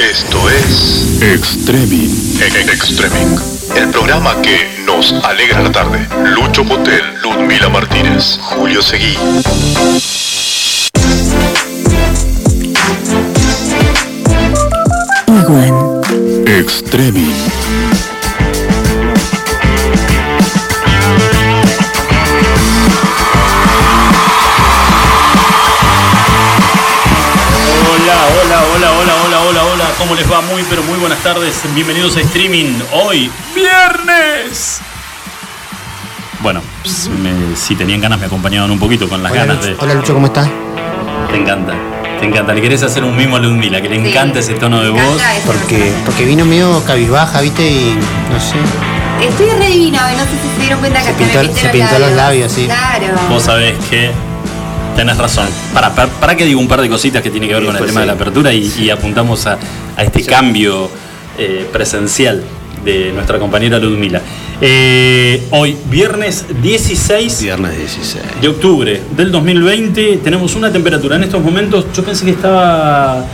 Esto es Extreming. Extreming, el programa que nos alegra la tarde. Lucho Potel, Ludmila Martínez, Julio Seguí. Wagwan. Extreming. Les va? Muy, pero muy buenas tardes. Bienvenidos a streaming. Hoy, viernes. Bueno, pues, me- si tenían ganas me acompañaban un poquito con las Hola ganas Lucho, de. Hola, Lucho, ¿cómo estás? Te encanta, te encanta. Le querés hacer un mimo a Ludmila, que le Sí. encanta ese tono de voz. Porque, porque vino medio cabizbaja, ¿viste? Y no sé. Estoy re divina hoy, no sé si se dieron cuenta que Se hasta pintó- se pintó los labios, sí. Claro. Vos sabés que tenés razón. Para, para, para que digo un par de cositas que tiene que ver con el pues tema sí. de la apertura y, y apuntamos a, a este cambio eh, presencial de nuestra compañera Ludmila. Eh, hoy, viernes 16 Viernes 16. de octubre del 2020, tenemos una temperatura en estos momentos, yo pensé que estaba,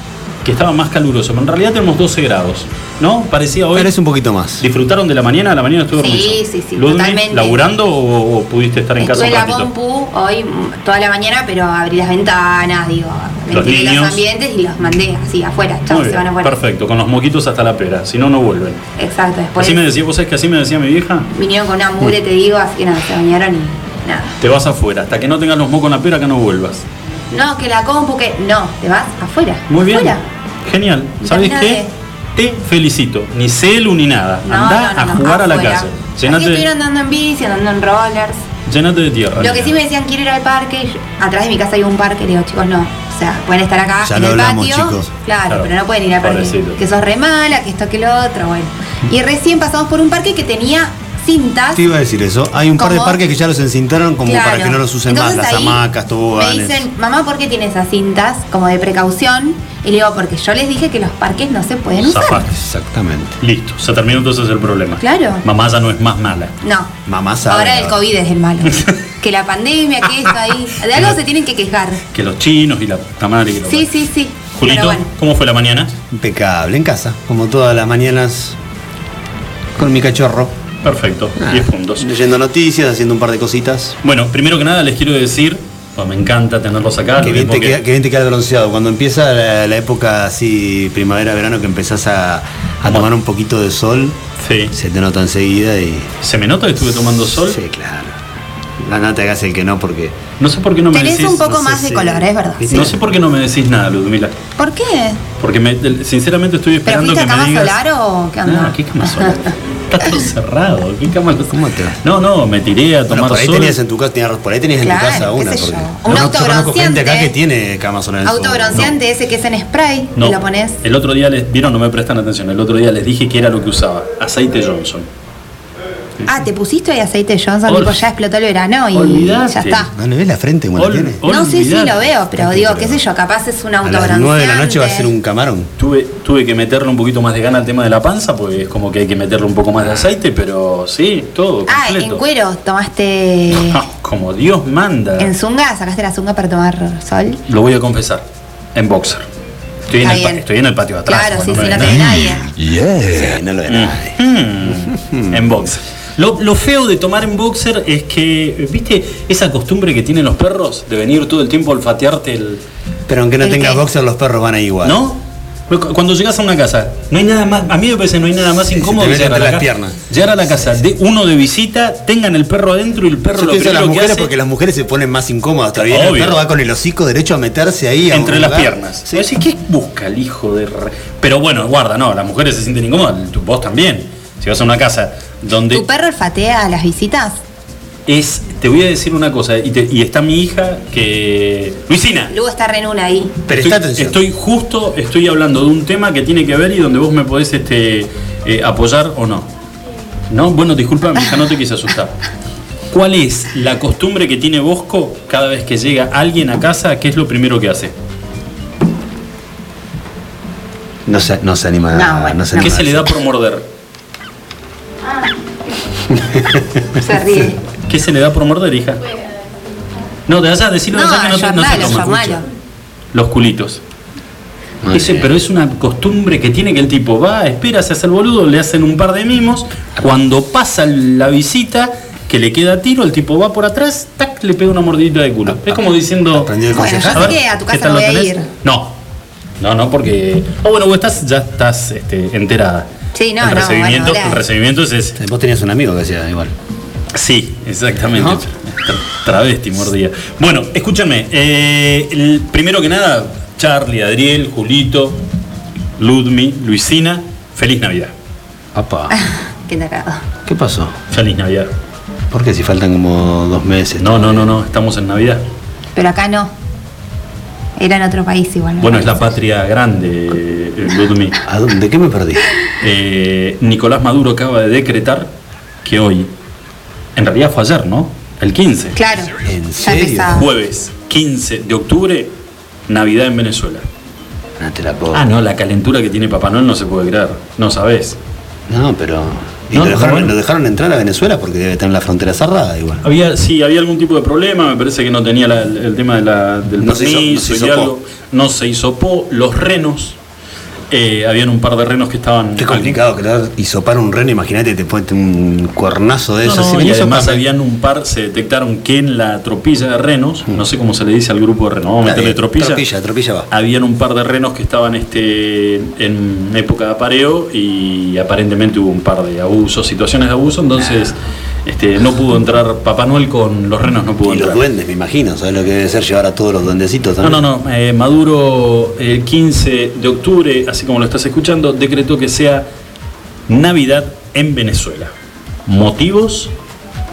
que estaba más caluroso, pero en realidad tenemos 12 grados, ¿no? Parecía hoy. Parece un poquito más. ¿Disfrutaron de la mañana? ¿La mañana estuvo Sí, hermoso. sí, sí, Ludmi, totalmente. ¿Laburando o, o pudiste estar en casa Estuve un en la ratito? compu hoy mm, toda la mañana, pero abrí las ventanas, digo, Los los, ambientes y los mandé así afuera. Se van perfecto, con los moquitos hasta la pera, si no, no vuelven. Exacto, después así me decía, vos sabés que así me decía mi vieja, vinieron con una mugre, te digo, así que nada, se bañaron y nada. te vas afuera, hasta que no tengas los mocos en la pera que no vuelvas. No, que la compu, que. No, te vas afuera. Muy bien, afuera. Genial. No ¿Sabés tenés qué? Te felicito, ni celu ni nada. No, Andá no, no, a no, jugar a la afuera. casa. Así Llenate, estuvieron andando en bici, andando en rollers. llenate de tierra. Lo que sí me decían, quiero ir al parque. atrás de mi casa hay un parque. Le digo, chicos, no. O sea, pueden estar acá Ya en lo el hablamos, patio. chicos. Claro, Claro, pero no pueden ir al parque. pobrecito. Que sos re mala, que esto, que lo otro. Bueno. Y recién pasamos por un parque que tenía cintas. Te iba a decir eso. Hay un par de parques que ya los encintaron como Claro. para que no los usen Entonces más. Las hamacas, Me toboganes. dicen, mamá, ¿por qué tiene esas cintas como de precaución? Y le digo, porque yo les dije que los parques no se pueden usar. Zafaste. Exactamente. Listo, se terminó entonces el problema. Claro. Mamá ya no es más mala. No. Mamá sabe. Ahora el COVID es el malo. que la pandemia, que esto ahí. De algo se tienen que quejar. Que los chinos y la puta madre que lo Sí, sí, sí. Julito, bueno. ¿cómo fue la mañana? Impecable, en casa. Como todas las mañanas. Con mi cachorro. Perfecto, Ah, 10 puntos. Leyendo noticias, haciendo un par de cositas. Bueno, primero que nada les quiero decir, pues, me encanta tenerlos acá. Que bien, te que- queda, que bien te queda el bronceado. Cuando empieza la, la época así, primavera-verano, que empezás a, a tomar un poquito de sol, Sí. se te nota enseguida y. ¿Se me nota que estuve tomando sol? Sí, claro. No, no te hagas el que no, porque. No sé por qué no me Tenés decís. un poco no sé más de si- color, es verdad. No sé por qué no me decís nada, Ludmila. ¿Por qué? Porque me- sinceramente estoy ¿Pero esperando a que me cama digas. solar o qué onda? No, ¿qué cama solar? Está todo cerrado. ¿Qué cama ¿Cómo te va? No, no, me tiré a Bueno, tomar por ahí sol. tenías en tu casa, tenías- por ahí tenías en tu casa qué una. sé Porque yo. yo Un conozco gente acá autobronceante. que tiene cama solar Autobronceante ese que es en spray No, y lo pones. el otro día les vieron, no me prestan atención. El otro día les dije que era lo que usaba, aceite Johnson. Ah, te pusiste hoy aceite Johnson, Ol- tipo ya explotó el verano y Olvidate. ya está. ¿No le ves la frente como la tiene? No, sí, sí, lo veo, pero digo, qué sé yo, capaz es un A autobronceante. las 9 de la noche va a ser un camarón. Tuve, tuve que meterle un poquito más de gana al tema de la panza, porque es como que hay que meterle un poco más de aceite, pero sí, todo Ah, completo. en cuero tomaste. como Dios manda. En zunga, sacaste la zunga para tomar sol. Lo voy a confesar, en boxer. Estoy, en el, estoy en el patio de atrás. Claro, sí, bueno, sí, no ven tiene nadie. nadie. Sí, no lo ve nadie. Mm, en boxer. Lo, lo feo de tomar en boxer es que, ¿viste esa costumbre que tienen los perros de venir todo el tiempo a olfatearte el. Pero aunque no ¿El tengas boxer, los perros van ahí igual. ¿No? Cu- Cuando llegas a una casa, no hay nada más, a mí me parece no hay nada más Sí, incómodo que llegar a, entre la las piernas. llegar a la casa de uno de visita, tengan el perro adentro y el perro Yo lo las primero que hace porque las mujeres se ponen más incómodas todavía. El Obvio. perro va con el hocico derecho a meterse ahí. a entre las lugar. piernas. Sí. Así, ¿Qué busca el hijo de.? re- Pero bueno, guarda, no, las mujeres se sienten incómodas, vos también. Si vas a una casa donde. ¿Tu perro olfatea a las visitas? Es, te voy a decir una cosa, y, te- y está mi hija que. Luisina. Luego está Renuna ahí. Presta estoy, atención. estoy justo, estoy hablando de un tema que tiene que ver y donde vos me podés este, eh, apoyar o no. ¿No? Bueno, disculpa, mi hija, no te quise asustar. ¿Cuál es la costumbre que tiene Bosco cada vez que llega alguien a casa? ¿Qué es lo primero que hace? No se, no se anima No, a- bueno, no se. ¿Qué se le da por morder? Se ríe. ¿Qué se le da por morder, hija? No, de allá, decirlo de No, allá que no, te, no se toma. Los culitos. Ese, pero es una costumbre que tiene que el tipo va, espera, se hace el boludo, le hacen un par de mimos. Cuando pasa la visita, que le queda tiro, el tipo va por atrás, tac, le pega una mordidita de culo. Es como diciendo. Aprendió el Bueno, concejal. yo A sé ver, que a tu ¿qué casa tal no voy a ir. No, no, no, porque. Oh, bueno, vos estás, ya estás este, enterada. Sí, no, el no, recibimiento, bueno, el recibimiento es ese. Vos tenías un amigo que hacía igual. Sí, exactamente. Travesti mordía. Bueno, escúchame. eh, el- primero que nada, Charlie, Adriel, Julito, Ludmi, Luisina, feliz Navidad. Papá, Qué tarado. ¿qué pasó? Feliz Navidad. ¿Por qué si faltan como dos meses? No, no, no, no, estamos en Navidad. Pero acá no. Era en otro país igual. Bueno, es la patria grande, eh, Ludmi. ¿A dónde? ¿De qué me perdí? Eh, Nicolás Maduro acaba de decretar que hoy, en realidad fue ayer, ¿no? El 15. Claro. ¿En serio? Jueves 15 de octubre, Navidad en Venezuela. No te la puedo. Ah, no, la calentura que tiene Papá Noel no se puede creer. No sabes. No, pero. ¿Y No, lo, dejaron, bueno. lo dejaron entrar a Venezuela porque debe tener la frontera cerrada igual. Había, sí, había algún tipo de problema, me parece que no tenía la- el, el tema de la- del No se hizo- permiso no se y hisopó. algo. No se hisopó. Los renos, eh, habían un par de renos que estaban... Qué complicado crear y sopar un reno, imagínate, te pones un cuernazo de No, eso. no, y además habían un par, se detectaron que en la tropilla de renos, no sé cómo se le dice al grupo de renos, vamos a meterle tropilla. Tropilla, tropilla va. Habían un par de renos que estaban este, en época de apareo y aparentemente hubo un par de abusos, situaciones de abuso, entonces este, no pudo entrar Papá Noel con los renos, no pudo Y los duendes, me imagino, ¿sabes lo que debe ser llevar a todos los duendecitos No, también? no, no. eh, Maduro el 15 de octubre, así como lo estás escuchando, decretó que sea Navidad en Venezuela. ¿Motivos?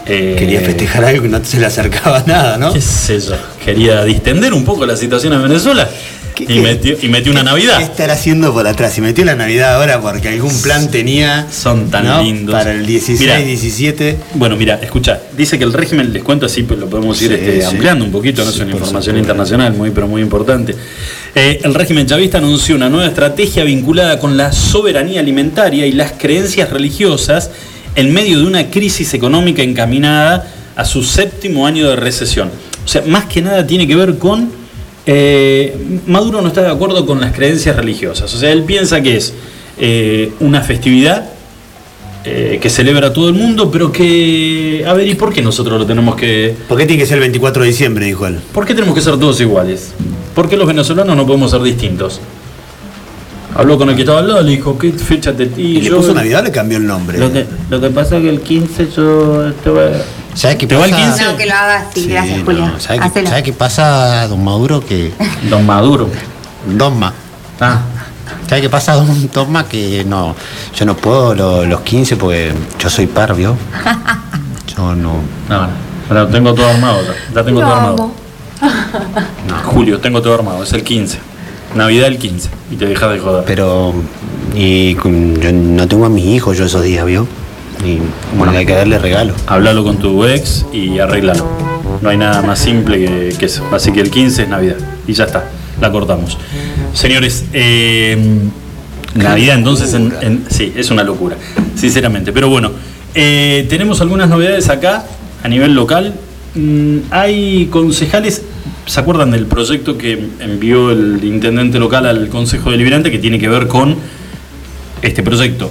Eh, Quería festejar algo y no se le acercaba nada, ¿no? ¿Qué sé yo? Quería distender un poco la situación en Venezuela ¿Qué- y, qué- metió, y metió una ¿Qué Navidad. estará haciendo por atrás? Y metió la Navidad ahora porque algún plan tenía. Son tan ¿no? lindos. Para el 16, Mirá. 17. Bueno, mira, escucha, dice que el régimen, les cuento así, pues lo podemos ir Sí, este, sí. ampliando un poquito, no es una información internacional muy, pero muy importante. Eh, el régimen chavista anunció una nueva estrategia vinculada con la soberanía alimentaria y las creencias religiosas en medio de una crisis económica encaminada a su séptimo año de recesión. O sea, más que nada tiene que ver con... eh, Maduro no está de acuerdo con las creencias religiosas. O sea, él piensa que es eh, una festividad eh, que celebra todo el mundo, pero que. A ver, ¿y por qué nosotros lo tenemos que.? ¿Por qué tiene que ser el 24 de diciembre? Dijo él. ¿Por qué tenemos que ser todos iguales? ¿Por qué los venezolanos no podemos ser distintos? Habló con el que estaba al lado, le dijo, ¿qué fecha te.? Y, le puso Navidad le cambió el nombre. Lo que, lo que pasa es que el 15 yo te voy a- ¿Sabes qué ¿Te va el pasa? 15? No, que lo haga así, Sí, gracias, no, Julia. ¿Sabe qué, Hacelo. sabe qué pasa, don Maduro? Que. Don Maduro. Donma. Ah, ¿Sabe qué pasa, don Donma? Que no. Yo no puedo lo- los 15 porque yo soy parvio. Yo no. no, no. Pero tengo todo armado ya. Ya tengo Lo todo armado. amo. Julio, tengo todo armado. Es el 15. Navidad el 15. Y te dejas de joder. Pero. Y yo no tengo a mis hijos yo esos días, ¿vio? Y bueno, hay que darle regalo. Hablalo con tu ex y arréglalo. No hay nada más simple que, eso. Así que el 15 es Navidad. Y ya está. La cortamos. Señores, eh, Navidad entonces en, sí, es una locura. Sinceramente. Pero bueno, eh, tenemos algunas novedades acá a nivel local. Mm, hay concejales. ¿Se acuerdan del proyecto que envió el intendente local al Consejo Deliberante que tiene que ver con este proyecto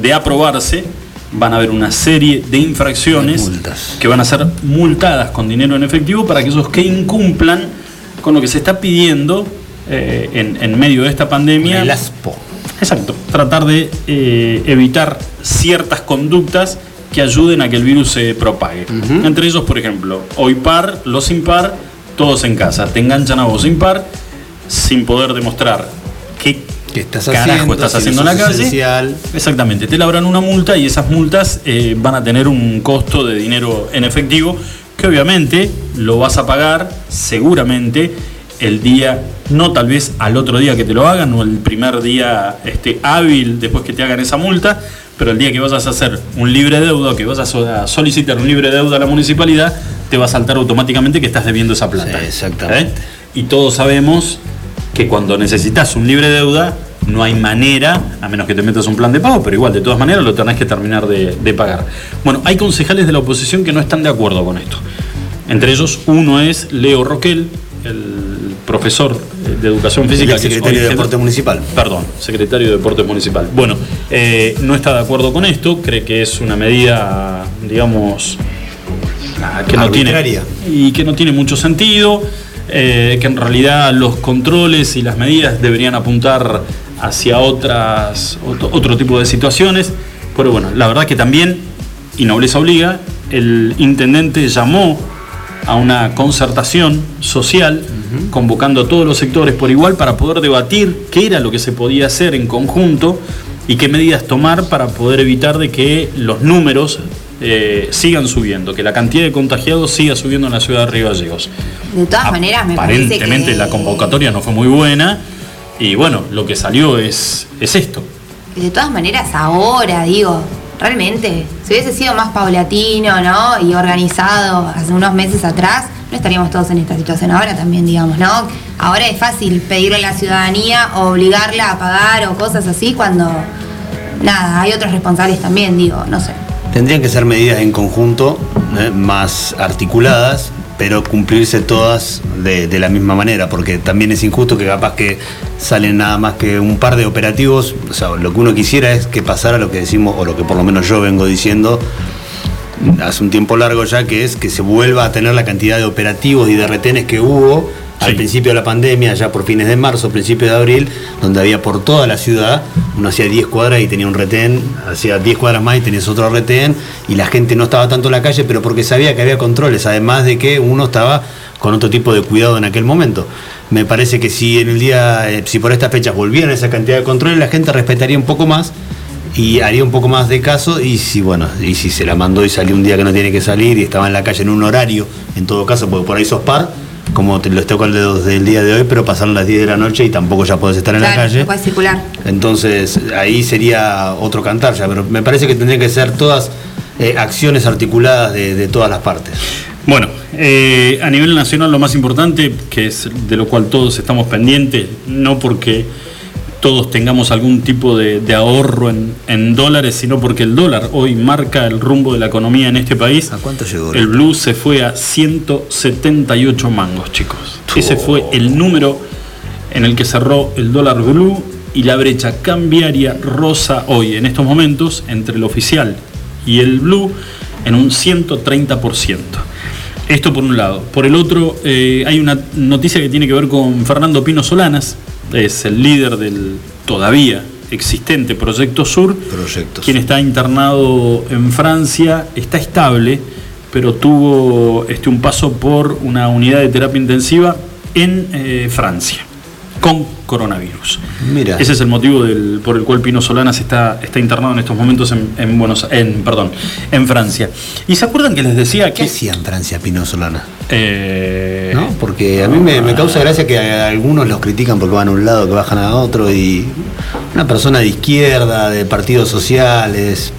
de aprobarse, van a haber una serie de infracciones que van a ser multadas con dinero en efectivo para aquellos que incumplan con lo que se está pidiendo eh, en, en medio de esta pandemia. El ASPO. Exacto, tratar de eh, evitar ciertas conductas que ayuden a que el virus se propague. Entre ellos, por ejemplo, hoy par, los impar, todos en casa. Te enganchan a vos impar sin poder demostrar qué ¿Qué estás carajo haciendo? estás haciendo en la calle. esencial. Exactamente, te labran una multa y esas multas eh, van a tener un costo de dinero en efectivo que obviamente lo vas a pagar seguramente el día, no tal vez al otro día que te lo hagan o el primer día este, hábil después que te hagan esa multa, pero el día que vayas a hacer un libre deuda, que vas a so- a solicitar un libre deuda a la municipalidad, te va a saltar automáticamente que estás debiendo esa plata. Sí, exactamente. ¿Eh? Y todos sabemos que cuando necesitas un libre deuda, no hay manera, a menos que te metas un plan de pago, pero igual, de todas maneras, lo tenés que terminar de, de pagar. Bueno, hay concejales de la oposición que no están de acuerdo con esto. Entre ellos, uno es Leo Roquel, el profesor de Educación El Física. que es secretario de Deporte Municipal. Perdón, secretario de Deportes Municipal. Bueno, eh, no está de acuerdo con esto, cree que es una medida, digamos, que no tiene y que no tiene mucho sentido, eh, que en realidad los controles y las medidas deberían apuntar hacia otras otro, otro tipo de situaciones. Pero bueno, la verdad que también, y nobleza obliga, el intendente llamó a una concertación social, convocando a todos los sectores por igual para poder debatir qué era lo que se podía hacer en conjunto y qué medidas tomar para poder evitar de que los números eh, sigan subiendo, que la cantidad de contagiados siga subiendo en la ciudad de Río Gallegos. De todas maneras, me parece que. Aparentemente la convocatoria no fue muy buena y bueno, lo que salió es, es esto. De todas maneras, ahora, digo, realmente, si hubiese sido más paulatino, ¿no? Y organizado hace unos meses atrás, no estaríamos todos en esta situación ahora también, digamos, ¿no? Ahora es fácil pedirle a la ciudadanía o obligarla a pagar o cosas así cuando, nada, hay otros responsables también, digo, no sé. Tendrían que ser medidas en conjunto, ¿eh? más articuladas, pero cumplirse todas de, de la misma manera, porque también es injusto que capaz que salen nada más que un par de operativos, o sea, lo que uno quisiera es que pasara lo que decimos, o lo que por lo menos yo vengo diciendo hace un tiempo largo ya, que es que se vuelva a tener la cantidad de operativos y de retenes que hubo al Sí. principio de la pandemia, ya por fines de marzo, principios de abril, donde había por toda la ciudad, uno hacía 10 cuadras y tenía un retén, hacía 10 cuadras más y tenías otro retén, y la gente no estaba tanto en la calle, pero porque sabía que había controles, además de que uno estaba con otro tipo de cuidado en aquel momento. Me parece que si en el día, eh, si por estas fechas volvieran esa cantidad de controles, la gente respetaría un poco más y haría un poco más de caso y si bueno y si se la mandó y salió un día que no tiene que salir y estaba en la calle en un horario en todo caso porque por ahí sos par como te lo toca el dedo del día de hoy pero pasaron las 10 de la noche y tampoco ya podés estar en la calle no puedes circular. entonces ahí sería otro cantar ya pero me parece que tendrían que ser todas eh, acciones articuladas de, de todas las partes Bueno, eh, a nivel nacional lo más importante, que es de lo cual todos estamos pendientes, no porque todos tengamos algún tipo de, de ahorro en, en dólares, sino porque el dólar hoy marca el rumbo de la economía en este país. ¿A cuánto llegó? El blue se fue a 178 mangos, chicos. Ese fue el número en el que cerró el dólar blue y la brecha cambiaria rosa hoy, en estos momentos, entre el oficial y el blue, en un 130%. Esto por un lado. Por el otro, eh, hay una noticia que tiene que ver con Fernando Pino Solanas, es el líder del todavía existente Proyecto Sur, quien está internado en Francia, está estable, pero tuvo este, un paso por una unidad de terapia intensiva en eh, Francia, con coronavirus. Mira. Ese es el motivo del- por el cual Pino Solanas está, está internado en estos momentos en, en Buenos en, perdón, en Francia. ¿Y se acuerdan que les decía ¿qué que... hacía en Francia Pino Solana? eh, ¿No? Porque a mí me, me causa gracia que algunos los critican porque van a un lado, que bajan a otro, y una persona de izquierda, de partidos sociales.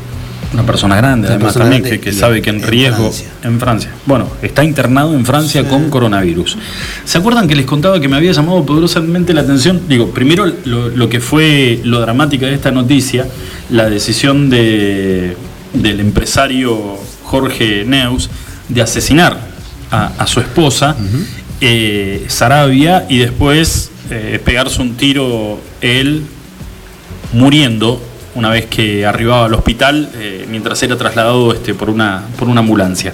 Una persona grande, Una además persona también, grande que, sabe que en en riesgo Francia. en Francia. Bueno, está internado en Francia con coronavirus. ¿Se acuerdan que les contaba que me había llamado poderosamente la atención? Digo, primero lo, lo que fue lo dramática de esta noticia, la decisión de, del empresario Jorge Neus de asesinar a, a su esposa, eh, Sarabia, y después eh, pegarse un tiro él muriendo una vez que arribaba al hospital eh, mientras era trasladado este, por, una, por una ambulancia.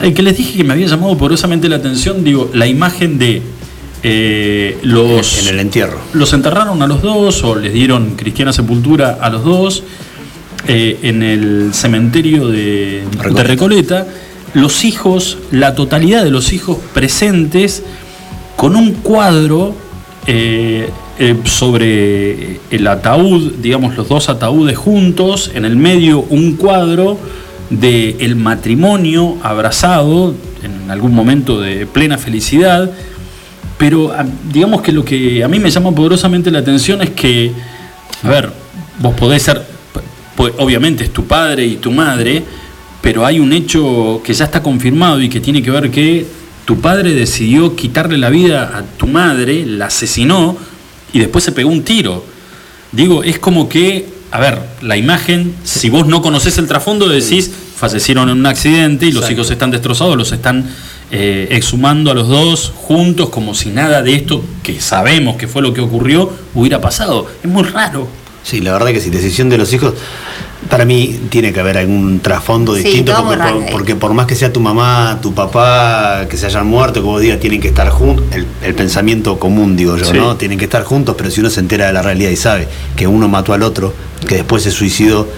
El que les dije que me había llamado poderosamente la atención, digo, la imagen de eh, los... En el entierro. Los enterraron a los dos o les dieron cristiana sepultura a los dos eh, en el cementerio de de Recoleta. Recoleta. Los hijos, la totalidad de los hijos presentes con un cuadro eh, eh, sobre el ataúd, digamos los dos ataúdes juntos, en el medio un cuadro de el matrimonio abrazado en algún momento de plena felicidad, pero a- digamos que lo que a mí me llama poderosamente la atención es que, a ver, vos podés ser, pues, obviamente es tu padre y tu madre, pero hay un hecho que ya está confirmado y que tiene que ver que tu padre decidió quitarle la vida a tu madre, la asesinó y después se pegó un tiro. Digo, es como que, a ver, la imagen, si vos no conocés el trasfondo, decís, fallecieron en un accidente y los hijos están destrozados, los están eh, exhumando a los dos juntos como si nada de esto que sabemos que fue lo que ocurrió hubiera pasado. Es muy raro. Sí, la verdad que sí, decisión de los hijos, para mí tiene que haber algún trasfondo Sí, distinto, porque, por, porque por más que sea tu mamá, tu papá, que se hayan muerto, como diga, tienen que estar juntos, el, el pensamiento común, digo yo, Sí. ¿no? Tienen que estar juntos, pero si uno se entera de la realidad y sabe que uno mató al otro, que después se suicidó,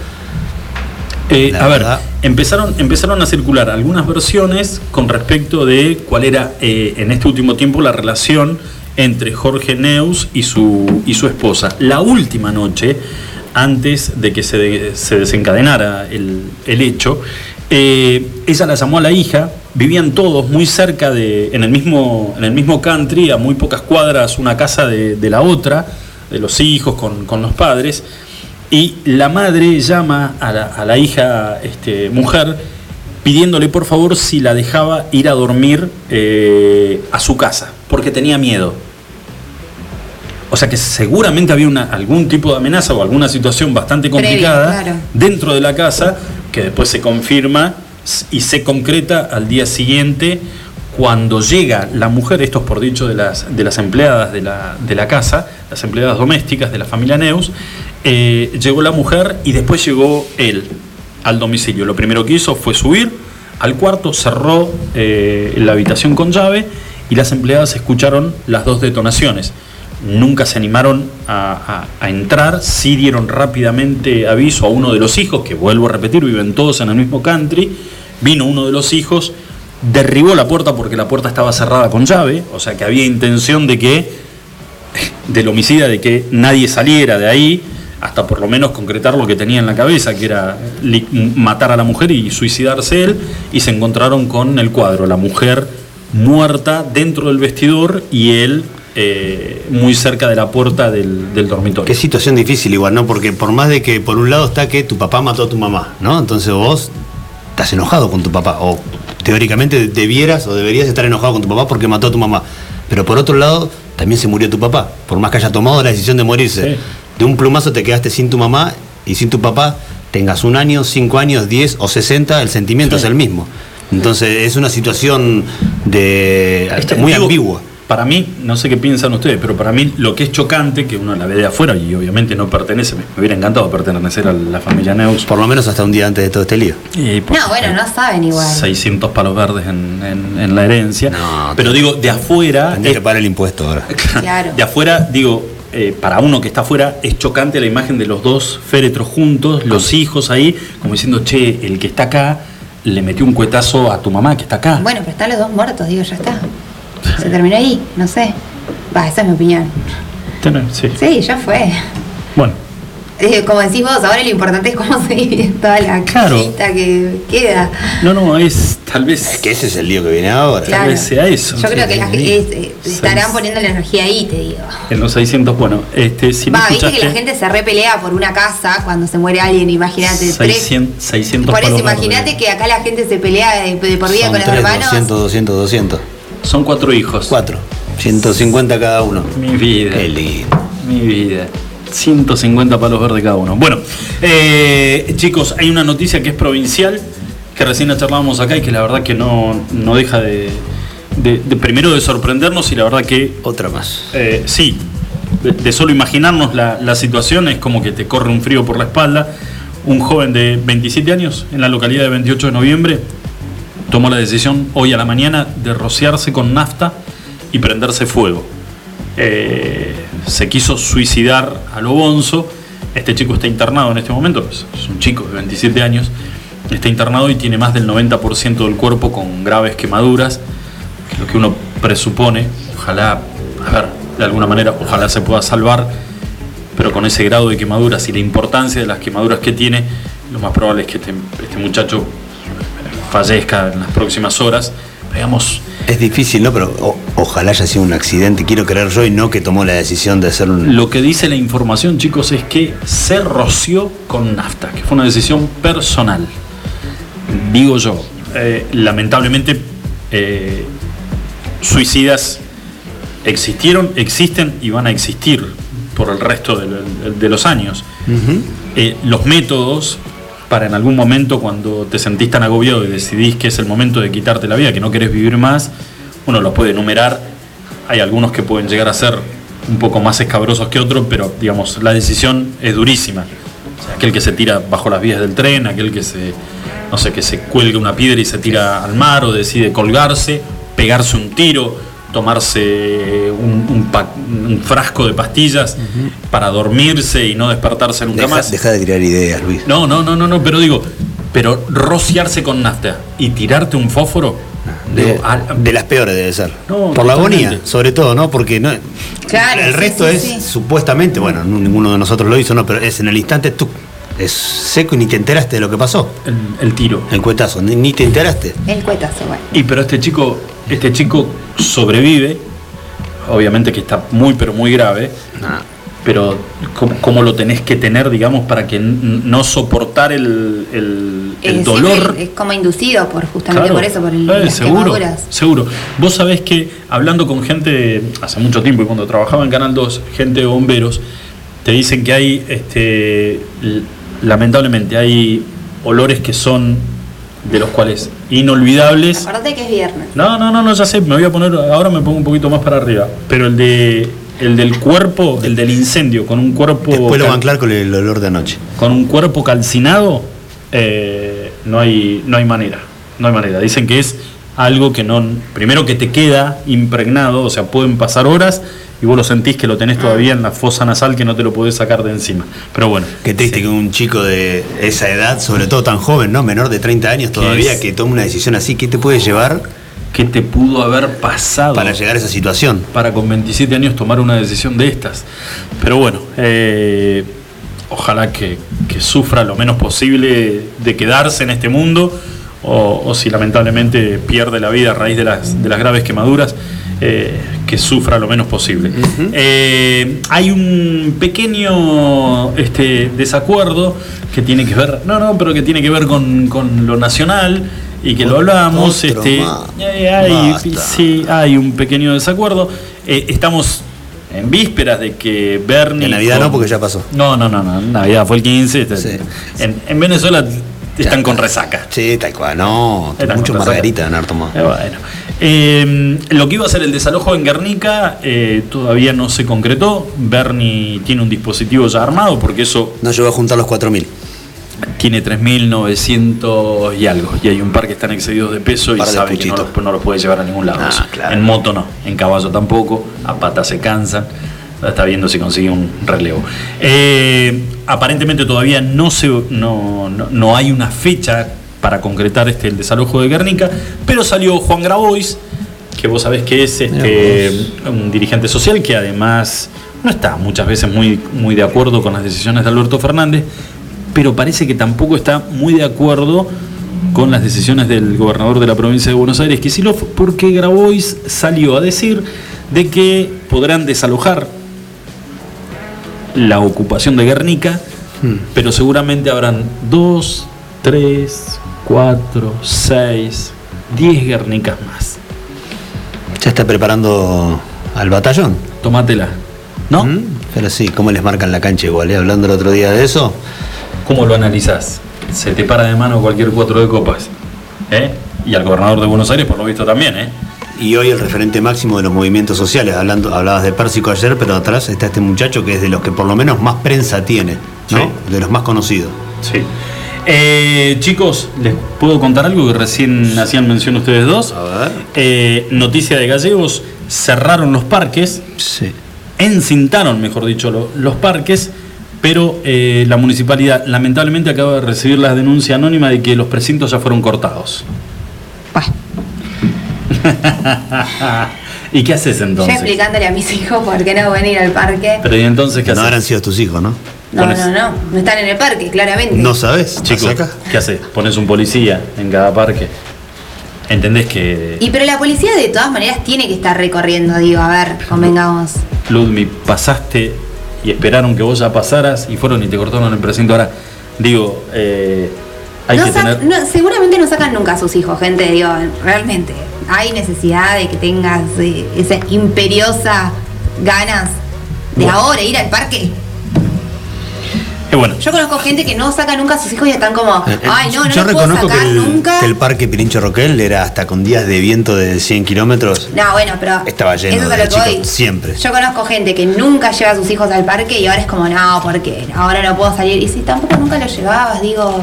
Eh, a ver, verdad. empezaron, empezaron a circular algunas versiones con respecto de cuál era eh, en este último tiempo la relación entre Jorge Neus y su, y su esposa. La última noche, antes de que se, de- se desencadenara el, hecho, eh, ella la llamó a la hija, vivían todos muy cerca de, en el mismo, en el mismo country, a muy pocas cuadras una casa de, la otra, de los hijos con, los padres. Y la madre llama a la, a la hija este, mujer pidiéndole por favor si la dejaba ir a dormir eh, a su casa, porque tenía miedo. O sea que seguramente había una, algún tipo de amenaza o alguna situación bastante Previa, complicada claro. dentro de la casa que después se confirma y se concreta al día siguiente cuando llega la mujer, esto es por dicho de las, de las empleadas de la, de la casa, las empleadas domésticas de la familia Neus, eh, llegó la mujer y después llegó él al domicilio. Lo primero que hizo fue subir al cuarto, cerró eh, la habitación con llave y las empleadas escucharon las dos detonaciones. Nunca se animaron a, entrar, sí dieron rápidamente aviso a uno de los hijos, que vuelvo a repetir, viven todos en el mismo country, vino uno de los hijos, derribó la puerta porque la puerta estaba cerrada con llave, o sea que había intención de que, del homicida, de que nadie saliera de ahí, hasta por lo menos concretar lo que tenía en la cabeza, que era matar a la mujer y suicidarse él, y se encontraron con el cuadro, la mujer muerta dentro del vestidor y él eh, muy cerca de la puerta del, del dormitorio. Qué situación difícil igual, ¿no? Porque por más de que por un lado está que tu papá mató a tu mamá, ¿no? Entonces vos estás enojado con tu papá, o teóricamente debieras o deberías estar enojado con tu papá porque mató a tu mamá. Pero por otro lado, también se murió tu papá, por más que haya tomado la decisión de morirse. Sí. De un plumazo te quedaste sin tu mamá y sin tu papá, tengas un año, cinco años, diez o sesenta, el sentimiento Sí. es el mismo. Entonces es una situación de Este, muy ambigua. Para mí, no sé qué piensan ustedes, pero para mí lo que es chocante, que uno la ve de afuera y obviamente no pertenece, me me hubiera encantado pertenecer a la familia Neus. Por lo menos hasta un día antes de todo este lío. Y, pues, No, bueno, no saben igual. 600 palos verdes en, en- en la herencia. No, pero digo, de afuera, Tendría que pagar el impuesto ahora. Claro. de afuera, digo, eh, para uno que está afuera, es chocante la imagen de los dos féretros juntos, los hijos ahí, como diciendo, che, el que está acá le metió un cuetazo a tu mamá que está acá. Bueno, pero están los dos muertos, digo, ya está. Se terminó ahí, no sé. Va, esa es mi opinión. Sí. Sí, ya fue. Bueno, Eh, como decís vos, ahora lo importante es cómo se vive toda la Claro. casita que queda. no, no, es tal vez. Es que ese es el lío que viene ahora. Claro. vez sea eso. Yo creo que la, Sí. es- eh, Seis. estarán poniendo la energía ahí, te digo. En los 600, bueno, este, si no Va, viste escuchaste, que la gente se repelea por una casa cuando se muere alguien, imagínate. tres- 600, 600 Por eso, imagínate que acá la gente se pelea de, de por vida Son con los tres, hermanos. 200, 200, 200. Son cuatro hijos. Cuatro. 150 cada uno. Mi vida. Qué lindo. Mi vida. 150 palos verdes cada uno. Bueno, eh, chicos, hay una noticia que es provincial, que recién la charlábamos acá y que la verdad que no, no deja de, de- de- primero de sorprendernos y la verdad que Otra más. eh, sí, de, de solo imaginarnos la, la situación es como que te corre un frío por la espalda. Un joven de 27 años en la localidad de 28 de noviembre tomó la decisión hoy a la mañana de rociarse con nafta y prenderse fuego. Eh, se quiso suicidar a lo bonzo. Este chico está internado en este momento, es un chico de 27 años, está internado y tiene más del 90% del cuerpo con graves quemaduras, lo que uno presupone. Ojalá, a ver, de alguna manera, ojalá se pueda salvar, pero con ese grado de quemaduras y la importancia de las quemaduras que tiene, lo más probable es que este, este muchacho fallezca en las próximas horas. Veamos, Es difícil, ¿no? Pero o- ojalá haya sido un accidente, quiero creer yo, y no que tomó la decisión de hacer un... Lo que dice la información, chicos, es que se roció con nafta, que fue una decisión personal. Digo yo, eh, lamentablemente, eh, suicidas existieron, existen y van a existir por el resto de, los años. Eh, los métodos para en algún momento cuando te sentís tan agobiado y decidís que es el momento de quitarte la vida, que no querés vivir más, uno los puede enumerar. Hay algunos que pueden llegar a ser un poco más escabrosos que otros, pero digamos, la decisión es durísima. O sea, aquel que se tira bajo las vías del tren, aquel que se, no sé, que se cuelga una piedra y se tira al mar o decide colgarse, pegarse un tiro, tomarse un, un pa- un frasco de pastillas para dormirse y no despertarse nunca Deja, más. deja de tirar ideas, Luis. No, no, no, no, no, pero digo, pero rociarse con nafta y tirarte un fósforo, De, digo, al- de las peores debe ser. No, Por la agonía, sobre todo, ¿no? Porque no, Claro, el sí, resto sí, es sí. supuestamente, bueno, no- ninguno de nosotros lo hizo, no, pero es en el instante tú. Es seco y ni te enteraste de lo que pasó. el, el tiro. El cuetazo, ni, ni te enteraste. El cuetazo, bueno. Y pero este chico, este chico sobrevive, obviamente que está muy pero muy grave, pero ¿cómo, cómo lo tenés que tener, digamos, para que no soportar el, el- el dolor? es como inducido por justamente Claro. por eso, por el, Eh, las seguro, quemaduras. seguro. Vos sabés que hablando con gente hace mucho tiempo y cuando trabajaba en Canal 2, gente de bomberos, te dicen que hay, este, lamentablemente, hay olores que son de los cuales inolvidables. Acordate que es viernes. No, no, no, no, ya sé, me voy a poner, ahora me pongo un poquito más para arriba. Pero el de el del cuerpo, el del incendio, con un cuerpo Después lo van a anclar con el olor de anoche. con un cuerpo calcinado, eh, no hay, no hay manera. No hay manera. Dicen que es algo que no. Primero que te queda impregnado, o sea, pueden pasar horas y vos lo sentís que lo tenés todavía en la fosa nasal que no te lo podés sacar de encima. Pero bueno. Qué triste que un chico de esa edad, sobre todo tan joven, ¿no? Menor de 30 años todavía, es? que tome una decisión así, ¿qué te puede llevar ¿Qué te pudo haber pasado? para llegar a esa situación? para con 27 años tomar una decisión de estas. Pero bueno, eh, ojalá que, que sufra lo menos posible de quedarse en este mundo o, o si lamentablemente pierde la vida a raíz de las, de las graves quemaduras, eh, que sufra lo menos posible. Eh, hay un pequeño este, desacuerdo que tiene que ver, no, no, pero que tiene que ver con, con lo nacional y que lo hablamos. Este, eh, hay, sí, hay un pequeño desacuerdo. Eh, estamos en vísperas de que Bernie. De Navidad no, porque ya pasó. No, no, no, no. Navidad fue el 15. este- Sí. En, en Venezuela están con resaca. Sí, tal cual, no. Mucho con margarita haber tomado. Eh, bueno. Eh, lo que iba a ser el desalojo en Guernica eh, todavía no se concretó. Bernie tiene un dispositivo ya armado porque eso No llegó a juntar los 4.000. tiene 3.900 y algo. Y hay un par que están excedidos de peso y sabe que no los, no los puede llevar a ningún lado. Ah, claro. En moto no, en caballo tampoco, a pata se cansan. Está viendo si consigue un relevo. Eh, aparentemente todavía no, se, no, no, no hay una fecha para concretar este, el desalojo de Guernica, pero salió Juan Grabois, que vos sabés que es este, un dirigente social que además no está muchas veces muy, muy de acuerdo con las decisiones de Alberto Fernández, pero parece que tampoco está muy de acuerdo con las decisiones del gobernador de la provincia de Buenos Aires, Kicillof, porque Grabois salió a decir de que podrán desalojar la ocupación de Guernica, pero seguramente habrán dos, tres, cuatro, seis, diez Guernicas más. Ya está preparando al batallón. Tómatela. ¿no? ¿Mm? Pero sí, ¿cómo les marcan la cancha igual? eh? Hablando el otro día de eso. ¿Cómo lo analizás? Se te para de mano cualquier cuatro de copas. ¿eh? Y al gobernador de Buenos Aires, por lo visto, también. ¿eh? Y hoy el referente máximo de los movimientos sociales, hablando, hablabas de Pérsico ayer, pero atrás está este muchacho que es de los que por lo menos más prensa tiene, ¿no? Sí. De los más conocidos. Sí. Eh, chicos, ¿les puedo contar algo que recién hacían mención ustedes dos? A ver. Eh, noticia de Gallegos, cerraron los parques, Sí. encintaron, mejor dicho, lo- los parques, pero eh, la municipalidad lamentablemente acaba de recibir la denuncia anónima de que los precintos ya fueron cortados. ¿Y qué haces yo entonces? explicándole a mis hijos por qué no van a ir al parque. Pero ¿y entonces qué No haces? habrán sido tus hijos, ¿no? No, pones- no, no, no están en el parque, claramente. No sabes, Chicos, acá. ¿qué haces? Pones un policía en cada parque. ¿Entendés que Y pero la policía de todas maneras tiene que estar recorriendo, digo, a ver, convengamos. Ludmi pasaste y esperaron que vos ya pasaras y fueron y te cortaron el precinto? Ahora, digo, eh, hay No que tener... no, seguramente no sacan nunca a sus hijos, gente, digo, realmente. Hay necesidad de que tengas eh, esa imperiosa ganas de Bueno. ahora ir al parque. Bueno. Yo conozco gente que no saca nunca a sus hijos y están como, Eh, eh, ay, no, no yo los puedo que sacar el, nunca. que el parque Pirincho Roquel era hasta con días de viento de 100 kilómetros. No, bueno, pero. Estaba lleno eso es a de lo que chicos, voy. siempre. Yo conozco gente que nunca lleva a sus hijos al parque y ahora es como, no, porque ahora no puedo salir. Y si tampoco nunca los llevabas, digo.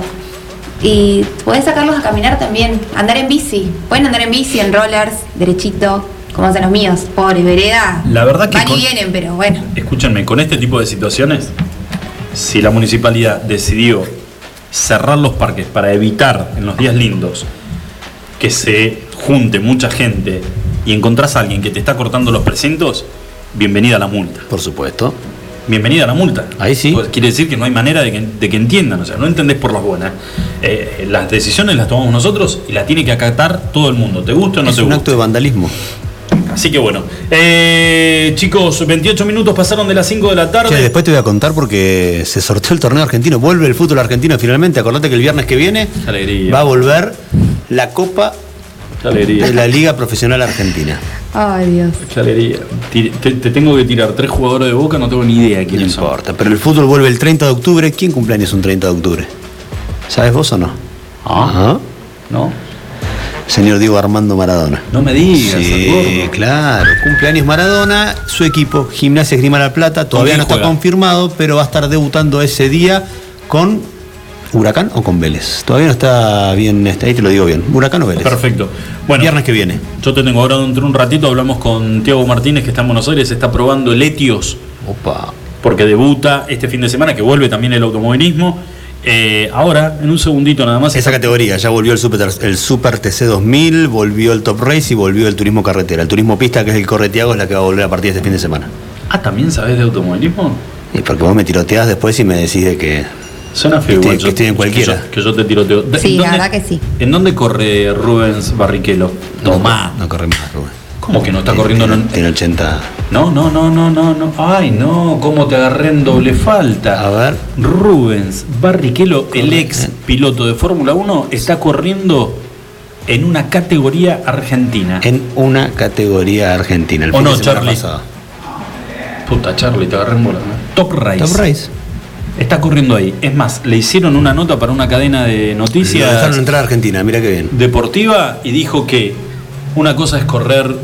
Y puedes sacarlos a caminar también, andar en bici. Pueden andar en bici, en rollers, derechito, como hacen los míos. Pobres, vereda. La verdad que Van con- y vienen, pero bueno. Escúchenme, con este tipo de situaciones, si la municipalidad decidió cerrar los parques para evitar en los días lindos que se junte mucha gente y encontrás a alguien que te está cortando los precintos, bienvenida a la multa. Por supuesto. Bienvenida a la multa. Ahí sí. Pues quiere decir que no hay manera de que, de que entiendan, o sea, no entendés por las buenas. Eh, las decisiones las tomamos nosotros y las tiene que acatar todo el mundo, te gusta o no es te un gusta. acto de vandalismo. Así que bueno, eh, chicos, 28 minutos pasaron de las 5 de la tarde. Che, después te voy a contar porque se sorteó el torneo argentino. Vuelve el fútbol argentino finalmente. Acordate que el viernes que viene alegría. va a volver la Copa alegría. de la Liga Profesional Argentina. Ay, Dios. Qué alegría. Te, te tengo que tirar tres jugadores de boca, no tengo ni idea de No son. importa. Pero el fútbol vuelve el 30 de octubre. ¿Quién cumpleaños un 30 de octubre? ¿Sabes vos o no? Ah, Ajá. ¿no? Señor Diego Armando Maradona. No me digas, Sí, claro. Cumpleaños Maradona, su equipo, Gimnasia Esgrima La Plata, todavía no está juega? confirmado, pero va a estar debutando ese día con Huracán o con Vélez. Todavía no está bien, este, ahí te lo digo bien. Huracán o Vélez. Perfecto. Bueno, Viernes que viene. yo te tengo ahora dentro de un ratito, hablamos con Tiago Martínez, que está en Buenos Aires, está probando el Etios, Opa. porque debuta este fin de semana, que vuelve también el automovilismo. Eh, ahora, en un segundito nada más. Esa categoría, ya volvió el Super, el Super TC 2000, volvió el Top Race y volvió el Turismo Carretera. El Turismo Pista, que es el Corretiago, es la que va a volver a partir de este fin de semana. Ah, ¿también sabes de automovilismo? Y porque vos me tiroteás después y me decís de que Suena feo. Que estoy- que estoy en cualquiera. Que yo, que yo te tiroteo. ¿De- Sí, la verdad que sí. ¿En dónde corre Rubens Barrichello? Tomá. no corre más, Rubén. ¿Cómo que no está corriendo? Tiene, en- tiene 80. No, no, no, no, no, no. Ay, no, cómo te agarré en doble falta. A ver. Rubens Barrichello, el ex piloto de Fórmula 1, está corriendo en una categoría argentina. En una categoría argentina. El ¿O no, Charlie? pasado. Puta, Charlie, te agarré en bola. ¿no? Top Race. Top Race. Está corriendo ahí. Es más, le hicieron una nota para una cadena de Lo noticias. dejaron entrar a Argentina, mira qué bien. deportiva y dijo que una cosa es correr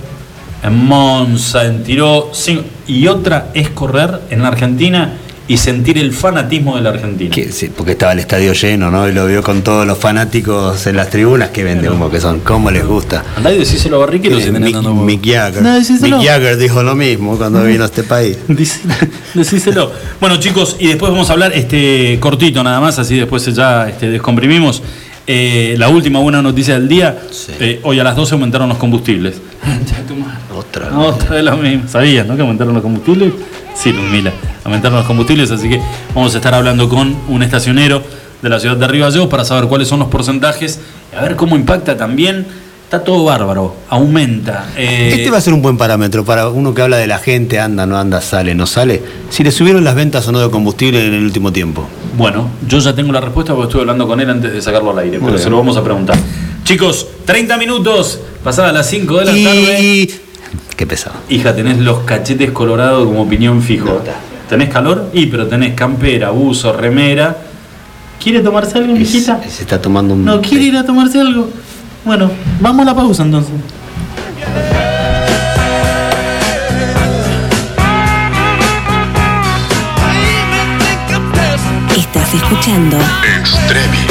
en Monza, en Tiró, sí, y otra es correr en la Argentina y sentir el fanatismo de la Argentina. Que- sí, porque estaba el estadio lleno, ¿no? Y lo vio con todos los fanáticos en las tribunas que vende humo que son. ¿Cómo les gusta? Andá y decíselo a Barrichello si tenés Mick. Mick Jagger. No, decíselo. Mick Jagger dijo lo mismo cuando vino a este país. Decíselo. Bueno, chicos, y después vamos a hablar este cortito nada más, así después ya este, descomprimimos. Eh, la última buena noticia del día, Sí. eh, hoy a las 12 aumentaron los combustibles. Otra No, otra vez lo mismo. ¿Sabías, no? Que aumentaron los combustibles. Sí, Ludmila. Aumentaron los combustibles, así que vamos a estar hablando con un estacionero de la ciudad de Río Gallegos para saber cuáles son los porcentajes, y a ver cómo impacta también. Está todo bárbaro, aumenta. eh, Este va a ser un buen parámetro para uno que habla de la gente, anda, no anda, sale, no sale. Si le subieron las ventas o no de combustible en el último tiempo. Bueno, yo ya tengo la respuesta porque estuve hablando con él antes de sacarlo al aire, Muy pero bien. se lo vamos a preguntar. Chicos, 30 minutos, pasadas las 5 de la tarde. Y... Qué pesado. Hija, tenés los cachetes colorados como opinión fijo. ¿Tenés calor? Y, pero tenés campera, buzo, remera. ¿Quiere tomarse algo, mijita? Se, se está tomando un... ¿No quiere ir a tomarse algo? Bueno, vamos a la pausa entonces. Estás escuchando Extremi.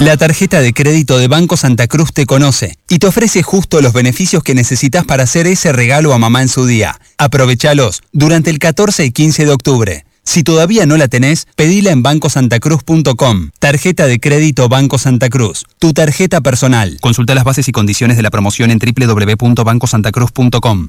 La tarjeta de crédito de Banco Santa Cruz te conoce y te ofrece justo los beneficios que necesitas para hacer ese regalo a mamá en su día. Aprovechalos durante el 14 y 15 de octubre. Si todavía no la tenés, pedila en bancosantacruz.com. Tarjeta de crédito Banco Santa Cruz. Tu tarjeta personal. Consulta las bases y condiciones de la promoción en www.bancosantacruz.com.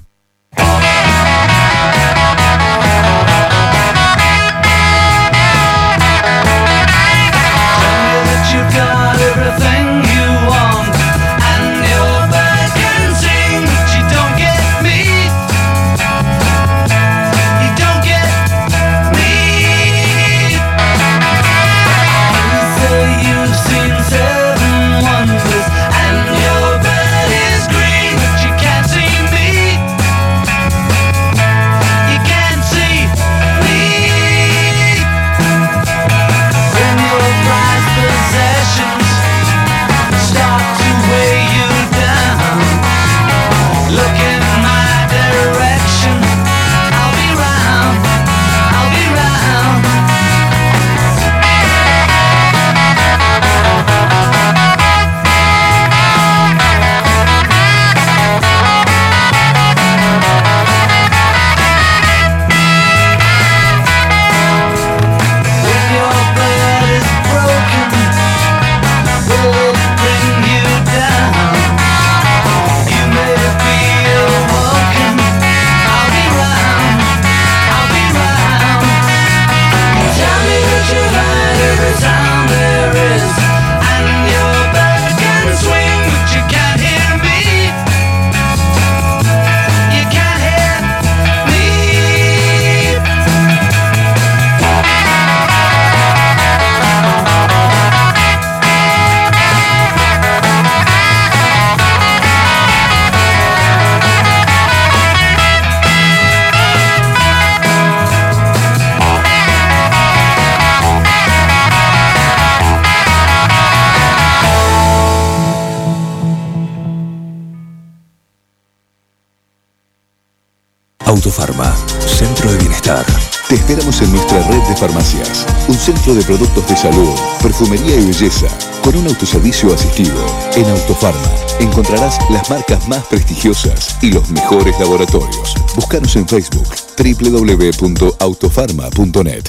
De productos de salud, perfumería y belleza, con un autoservicio asistido. En Autofarma encontrarás las marcas más prestigiosas y los mejores laboratorios. Búscanos en Facebook www.autofarma.net.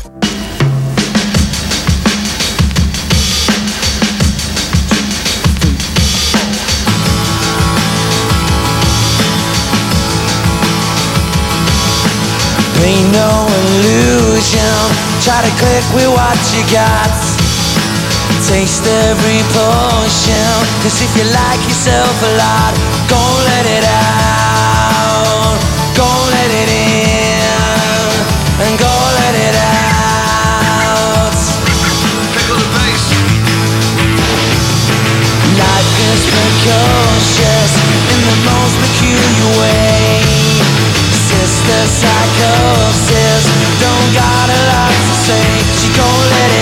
Try to click with what you got. Taste every potion. Cause if you like yourself a lot, go let it out. Go let it in. And go let it out. Pickle the bass. Life is precocious in the most peculiar way. Sister psychosis don't got a lot to say. She gon' let it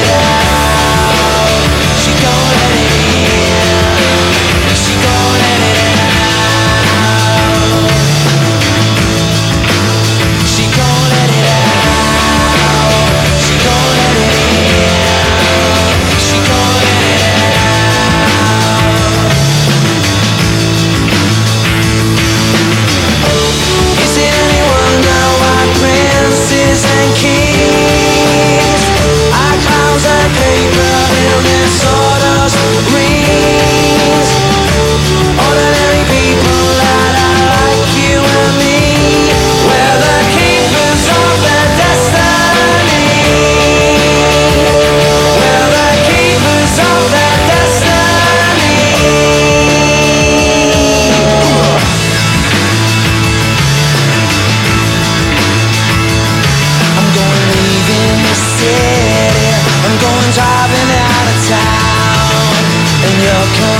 come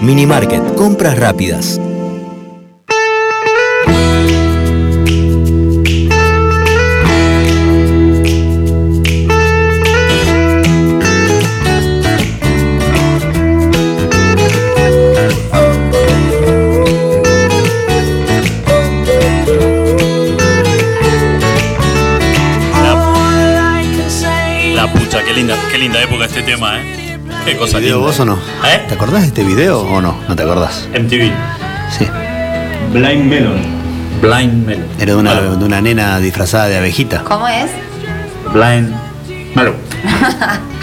Minimarket, compras rápidas. La pucha, qué linda, qué linda época este tema, ¿eh? Qué cosa video linda. vos o no? ¿Eh? ¿Te acordás de este video o no? ¿No te acordás? MTV. Sí. Blind Melon. Blind Melon. Era de una, de una nena disfrazada de abejita. ¿Cómo es? Blind Melon.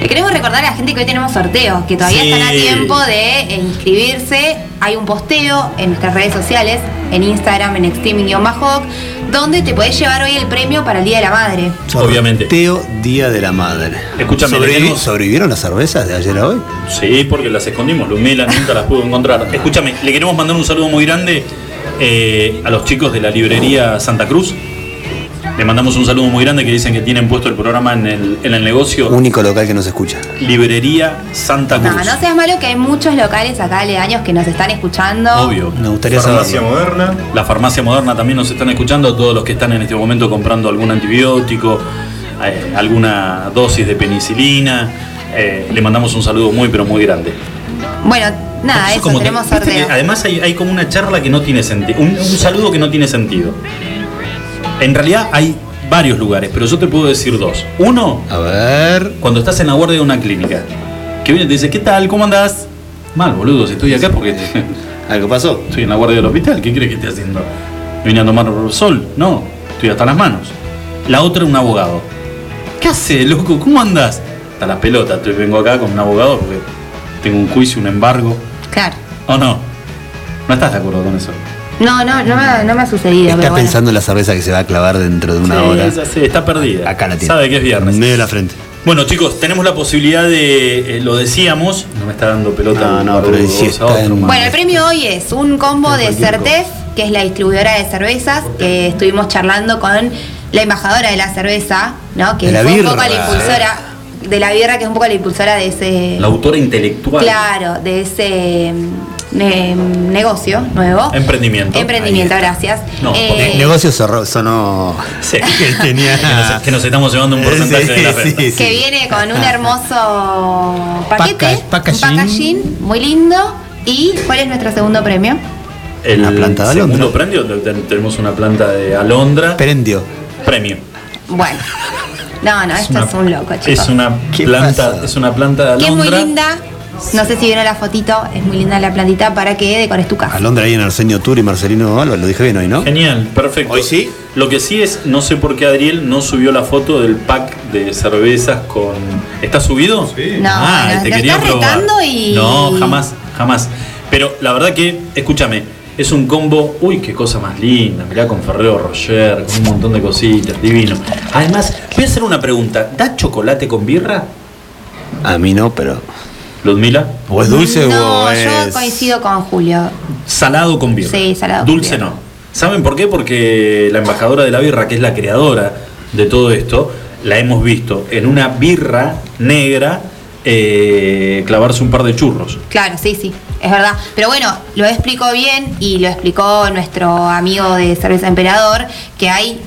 Le queremos recordar a la gente que hoy tenemos sorteos, que todavía Sí. están a tiempo de inscribirse. Hay un posteo en nuestras redes sociales, en Instagram, en Extreme-Hawk, donde te podés llevar hoy el premio para el Día de la Madre. Obviamente. Sorteo Día de la Madre. Escúchame, Sobrevi- ¿Sobrevivieron las cervezas de ayer a hoy? Sí, porque las escondimos. Lumila nunca las pudo encontrar. Escúchame, le queremos mandar un saludo muy grande eh, a los chicos de la librería Santa Cruz. Le mandamos un saludo muy grande que dicen que tienen puesto el programa en el, en el negocio. Único local que nos escucha. Librería Santa No, Cruz. no seas malo que hay muchos locales acá aledaños que nos están escuchando. Obvio. Me gustaría Farmacia saberlo. Moderna. La farmacia moderna también nos están escuchando, todos los que están en este momento comprando algún antibiótico, eh, alguna dosis de penicilina. Eh, le mandamos un saludo muy pero muy grande. Bueno, nada, Eso eso, como te- tenemos sorteo. además hay, hay como una charla que no tiene sentido, un, un saludo que no tiene sentido. En realidad hay varios lugares, pero yo te puedo decir dos. Uno, A ver. cuando estás en la guardia de una clínica, que viene y te dice, ¿qué tal? ¿Cómo andás? Mal, boludo, si estoy acá porque ¿Algo pasó? estoy en la guardia del hospital, ¿qué crees que esté haciendo? ¿Vine a tomar sol? No, estoy hasta las manos. La otra, un abogado. ¿Qué hace, loco? ¿Cómo andás? Hasta las pelotas, estoy, vengo acá con un abogado porque tengo un juicio, un embargo. Claro. ¿O no? ¿No estás de acuerdo con eso? No, no, no me, no me ha sucedido, Está pero bueno. pensando en la cerveza que se va a clavar dentro de una Sí, hora. esa sí, está perdida. Acá la tiene. Sabe que es viernes. En medio de la frente. Bueno, chicos, tenemos la posibilidad de. eh, lo decíamos. No me está dando pelota. No, el no, barbudo, pero si a está otro, en- man. Bueno, el premio hoy es un combo de Certef, que es la distribuidora de cervezas, que estuvimos charlando con la embajadora de la cerveza, ¿no? Que De la fue un poco la impulsora de la birra, que es un poco la impulsora de ese. La autora intelectual. Claro, de ese ne- negocio nuevo. Emprendimiento. Emprendimiento, gracias. No, Eh, negocio sonó. sonó Sí. que tenía. que, nos, que nos estamos llevando un porcentaje Sí, de la sí, que viene con un hermoso paquete, Paca- packaging. un packaging muy lindo. ¿Y cuál es nuestro segundo premio? El Una planta de segundo alondra. premio, te- te- tenemos una planta de alondra. Prendio. Premio. Bueno. No, no, esto una- es un loco, chicos. Es una ¿Qué planta, es una planta de que es muy alondra. linda. No sé si vieron la fotito, es muy linda la plantita para que decores tu casa. Alondra ahí en Arsenio Tour y Marcelino Alba, lo dije bien hoy, ¿no? Genial, perfecto. ¿Hoy sí? Lo que sí es, no sé por qué Adriel no subió la foto del pack de cervezas con. ¿Está subido? Sí. No, no, lo estás retando y- No, jamás, jamás. Pero la verdad que, escúchame, es un combo. Uy, qué cosa más linda. Mirá con Ferrero Rocher, con un montón de cositas, divino. Además, voy a hacer una pregunta. ¿Da chocolate con birra? A mí no, pero. Ludmila. ¿O es dulce no, o yo es.? coincido con Julio. Salado con birra. Sí, salado con Dulce birra. no. ¿Saben por qué? Porque la embajadora de la birra, que es la creadora de todo esto, la hemos visto en una birra negra eh, clavarse un par de churros. Claro, sí, sí, es verdad. Pero bueno, lo explicó bien y lo explicó nuestro amigo de Cerveza Emperador, que hay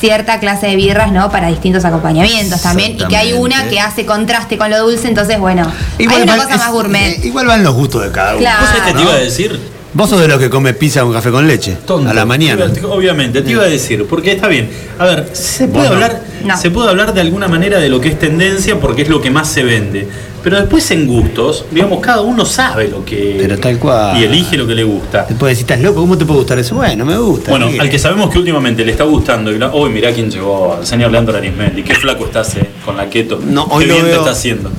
cierta clase de birras, ¿no? Para distintos acompañamientos también. Y que hay una que hace contraste con lo dulce, entonces bueno, hay una van- cosa es- más gourmet. eh, igual van los gustos de cada uno. Claro. ¿Vos sabés qué te iba a decir? Vos sos de los que come pizza con café con leche. A la mañana. Obviamente, te iba a decir, porque está bien. A ver, se puede, no. hablar, se puede hablar de alguna manera de lo que es tendencia porque es lo que más se vende. Pero después en gustos, digamos, cada uno sabe lo que. Pero tal cual. Y elige lo que le gusta. Puede decir, estás loco, ¿cómo te puede gustar eso? Bueno, me gusta. Bueno, ¿qué? al que sabemos que últimamente le está gustando, y la- hoy mirá quién llegó, el señor Leandro Arismendi, qué flaco estás eh, con la keto. No, hoy qué bien te está haciendo.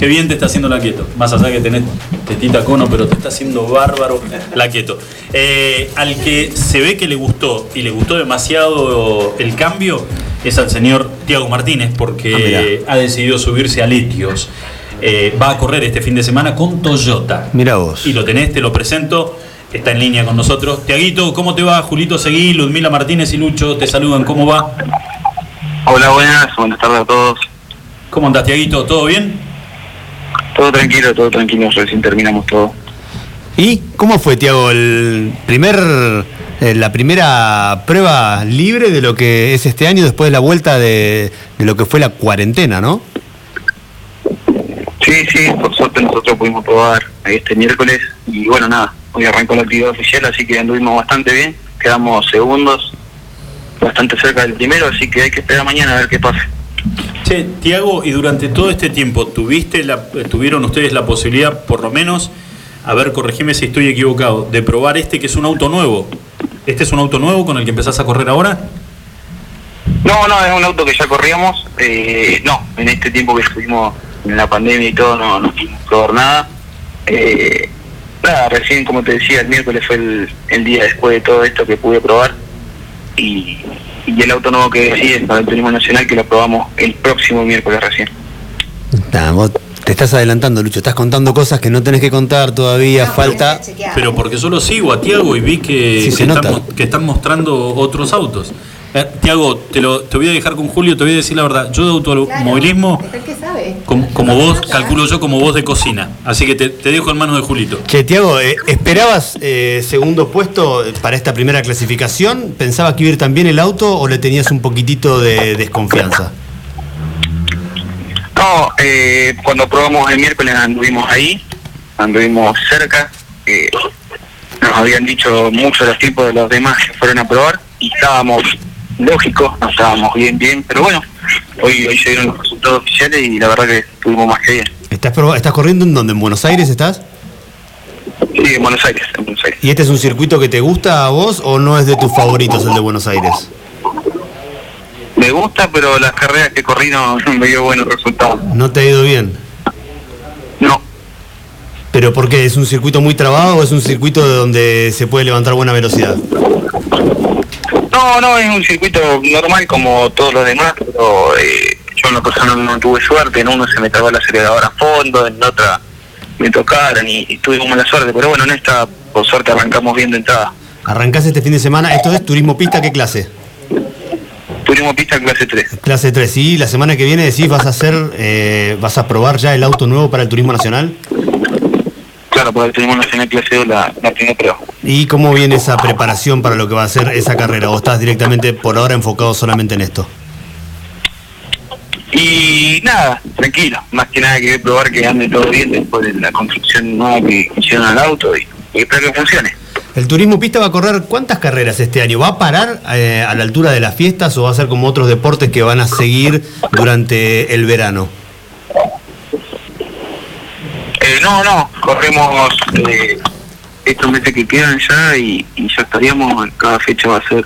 Qué bien te está haciendo la keto. Más allá que tenés tetita cono, pero te está haciendo bárbaro la keto. Eh, al que se ve que le gustó y le gustó demasiado el cambio es al señor Tiago Martínez, Ah, porque ha decidido subirse a Litios. Eh, va a correr este fin de semana con Toyota. Mira vos. Y lo tenés, te lo presento. Está en línea con nosotros. Tiaguito, ¿cómo te va? Julito Seguí, Ludmila Martínez y Lucho te saludan. ¿Cómo va? Hola, buenas, buenas tardes a todos. ¿Cómo andás, Tiaguito? ¿Todo bien? Todo tranquilo, todo tranquilo, recién terminamos todo. ¿Y cómo fue, Tiago, el primer, eh, la primera prueba libre de lo que es este año después de la vuelta de, de lo que fue la cuarentena, ¿no? Sí, sí, por suerte nosotros pudimos probar este miércoles y bueno, nada, hoy arrancó la actividad oficial, así que anduvimos bastante bien, quedamos segundos, bastante cerca del primero, así que hay que esperar mañana a ver qué pasa. Che, Tiago, y durante todo este tiempo, ¿tuviste la, ¿tuvieron ustedes la posibilidad, por lo menos, a ver, corregime si estoy equivocado, de probar este que es un auto nuevo? ¿Este es un auto nuevo con el que empezás a correr ahora? No, no, es un auto que ya corríamos, eh, no, en este tiempo que estuvimos en la pandemia y todo, no, pudimos probar nada. Eh, nada, recién, como te decía, el miércoles fue el día después de todo esto que pude probar. Y, y el auto nuevo que decís es para el Turismo Nacional, que lo probamos el próximo miércoles recién. Nah, vos te estás adelantando, Lucho, estás contando cosas que no tenés que contar todavía, falta... Pero porque yo lo sigo a Tiago y vi que, Sí, se que nota. están, que están mostrando otros autos. Eh, Tiago, te, lo, te voy a dejar con Julio, te voy a decir la verdad. Yo de automovilismo, ¿Qué sabe? como, como vos, calculo yo como vos de cocina. Así que te, te dejo en manos de Julito. Che, Tiago, eh, ¿esperabas eh, segundo puesto para esta primera clasificación? ¿Pensabas que iba a ir tan bien el auto o le tenías un poquitito de desconfianza? No, eh, cuando probamos el miércoles anduvimos ahí, anduvimos cerca. eh, nos habían dicho mucho los tiempos de los demás que fueron a probar y estábamos lógicos, no estábamos bien, bien, pero bueno, hoy, hoy se dieron los resultados oficiales y la verdad que estuvimos más que bien. ¿Estás, ¿Estás corriendo en dónde? ¿En Buenos Aires estás? Sí, en Buenos Aires, en Buenos Aires. ¿Y este es un circuito que te gusta a vos o no es de tus favoritos el de Buenos Aires? Me gusta, pero las carreras que corrí no, no me dio buenos resultados. ¿No te ha ido bien? No. ¿Pero por qué? ¿Es un circuito muy trabado o es un circuito de donde se puede levantar buena velocidad? No, no, es un circuito normal como todos los demás, pero eh, yo en lo personal no tuve suerte, en uno se me trabó el acelerador a fondo, en otra me tocaron y, y tuve mala suerte, pero bueno, en esta por suerte arrancamos bien de entrada. Arrancás este fin de semana, ¿esto es turismo pista qué clase? Turismo pista clase 3. Clase 3, ¿sí? La semana que viene decís vas a hacer, eh, vas a probar ya el auto nuevo para el turismo nacional. Porque el Turismo Nacional clase 2 la, la primera prueba. ¿Y cómo viene esa preparación para lo que va a ser esa carrera? ¿O estás directamente por ahora enfocado solamente en esto? Y nada, tranquilo, más que nada que probar que ande todo bien después de la construcción nueva que hicieron al auto y, y espero que funcione. ¿El turismo pista va a correr cuántas carreras este año? ¿Va a parar eh, a la altura de las fiestas o va a ser como otros deportes que van a seguir durante el verano? Eh, no, no, corremos eh, estos meses que quedan ya y, y ya estaríamos, cada fecha va a ser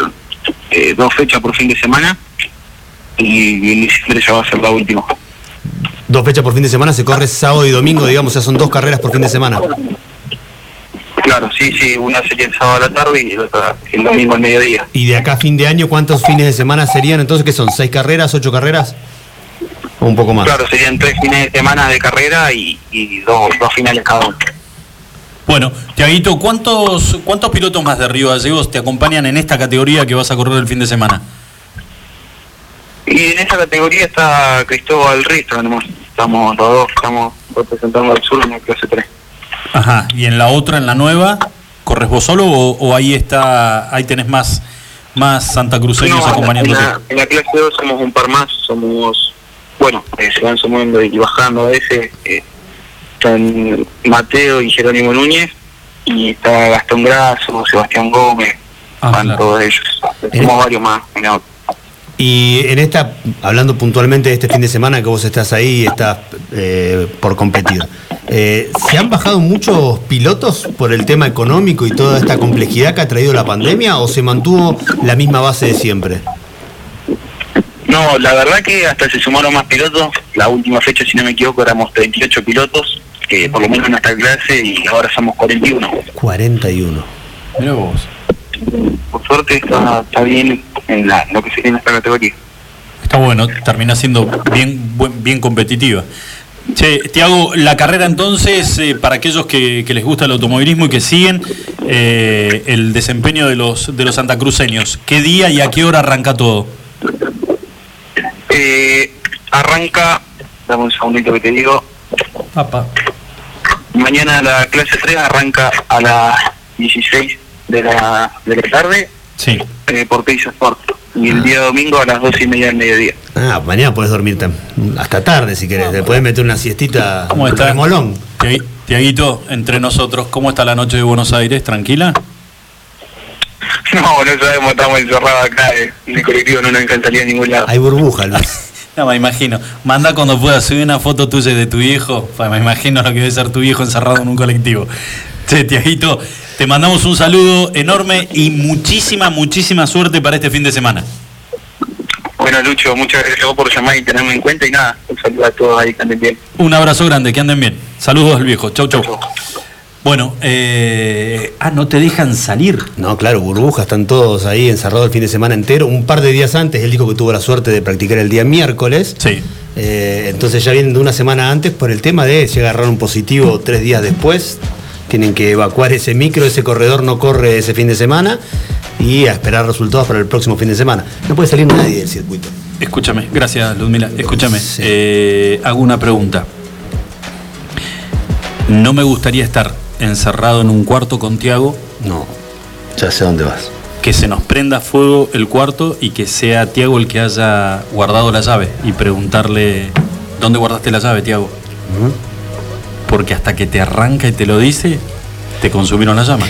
eh, dos fechas por fin de semana y en diciembre ya va a ser la última. Dos fechas por fin de semana, se corre sábado y domingo, digamos, o sea, son dos carreras por fin de semana. Claro, sí, sí, una sería el sábado a la tarde y la otra el domingo al mediodía. Y de acá a fin de año, ¿cuántos fines de semana serían entonces? ¿Qué son? ¿Seis carreras, ocho carreras? ¿O un poco más? Claro, serían tres fines de semana de carrera y, y dos, dos finales cada uno. Bueno, Tiaguito, ¿cuántos, ¿cuántos pilotos más de Río Gallegos te acompañan en esta categoría que vas a correr el fin de semana? Y en esta categoría está Cristóbal Risto, nomás. estamos los dos, estamos representando al sur en la clase 3. Ajá, y en la otra, en la nueva, ¿corres vos solo o, o ahí está, ahí tenés más, más santacruceños No, en acompañándote? la, en la clase 2 somos un par más, somos, bueno, eh, se van sumando y bajando a veces. eh, están Mateo y Jerónimo Núñez y está Gastón Grasso, Sebastián Gómez, Ah, van claro. todos ellos. Somos varios más. Y en esta, hablando puntualmente de este fin de semana que vos estás ahí y estás eh, por competir, eh, ¿se han bajado muchos pilotos por el tema económico y toda esta complejidad que ha traído la pandemia o se mantuvo la misma base de siempre? No, la verdad que hasta se sumaron más pilotos. La última fecha, si no me equivoco, éramos 38 pilotos, que por lo menos en nuestra clase, y ahora somos 41. 41. Mira vos. Por suerte está, está bien en la, lo que sería en esta categoría. Está bueno, termina siendo bien, buen- bien competitiva. Che, Tiago, la carrera entonces, eh, para aquellos que, que les gusta el automovilismo y que siguen eh, el desempeño de los, de los santacruceños, ¿qué día y a qué hora arranca todo? Eh, arranca, dame un segundito que te digo, Papá. mañana la clase 3 arranca a las 16 de la, de la tarde Sí. eh, por Teis Sport. Y el día domingo a las 12 y media del mediodía. Ah, mañana podés dormir tam- hasta tarde si querés, te podés meter una siestita ¿Cómo está? remolón. Tiagui- Tiaguito, entre nosotros, ¿cómo está la noche de Buenos Aires? ¿Tranquila? No, no sabemos, estamos encerrados acá. eh, En el colectivo no nos dejan salir a ningún lado. Hay burbuja, Luis. No, me imagino. Manda cuando puedas subir una foto tuya de tu viejo. Pa, Me imagino lo que debe ser tu viejo encerrado en un colectivo. Che, Tiaguito, te mandamos un saludo enorme y muchísima, muchísima suerte para este fin de semana. Bueno, Lucho, muchas gracias a vos por llamar y tenerme en cuenta. Y nada, un saludo a todos ahí que anden bien. Un abrazo grande, que anden bien. Saludos al viejo. Chau, chau. Bueno, eh, ah, no te dejan salir. No, claro, burbuja, están todos ahí encerrados el fin de semana entero. Un par de días antes, él dijo que tuvo la suerte de practicar el día miércoles. Sí. Eh, entonces ya vienen de una semana antes por el tema de si agarraron positivo tres días después. Tienen que evacuar ese micro, ese corredor no corre ese fin de semana y a esperar resultados para el próximo fin de semana. No puede salir nadie del circuito. Escúchame, gracias Ludmila. Escúchame, eh, hago una pregunta. No me gustaría estar encerrado en un cuarto con Tiago. No, ya sé dónde vas. Que se nos prenda fuego el cuarto y que sea Tiago el que haya guardado la llave y preguntarle, ¿dónde guardaste la llave, Tiago? Porque hasta que te arranca y te lo dice, te consumieron la llama.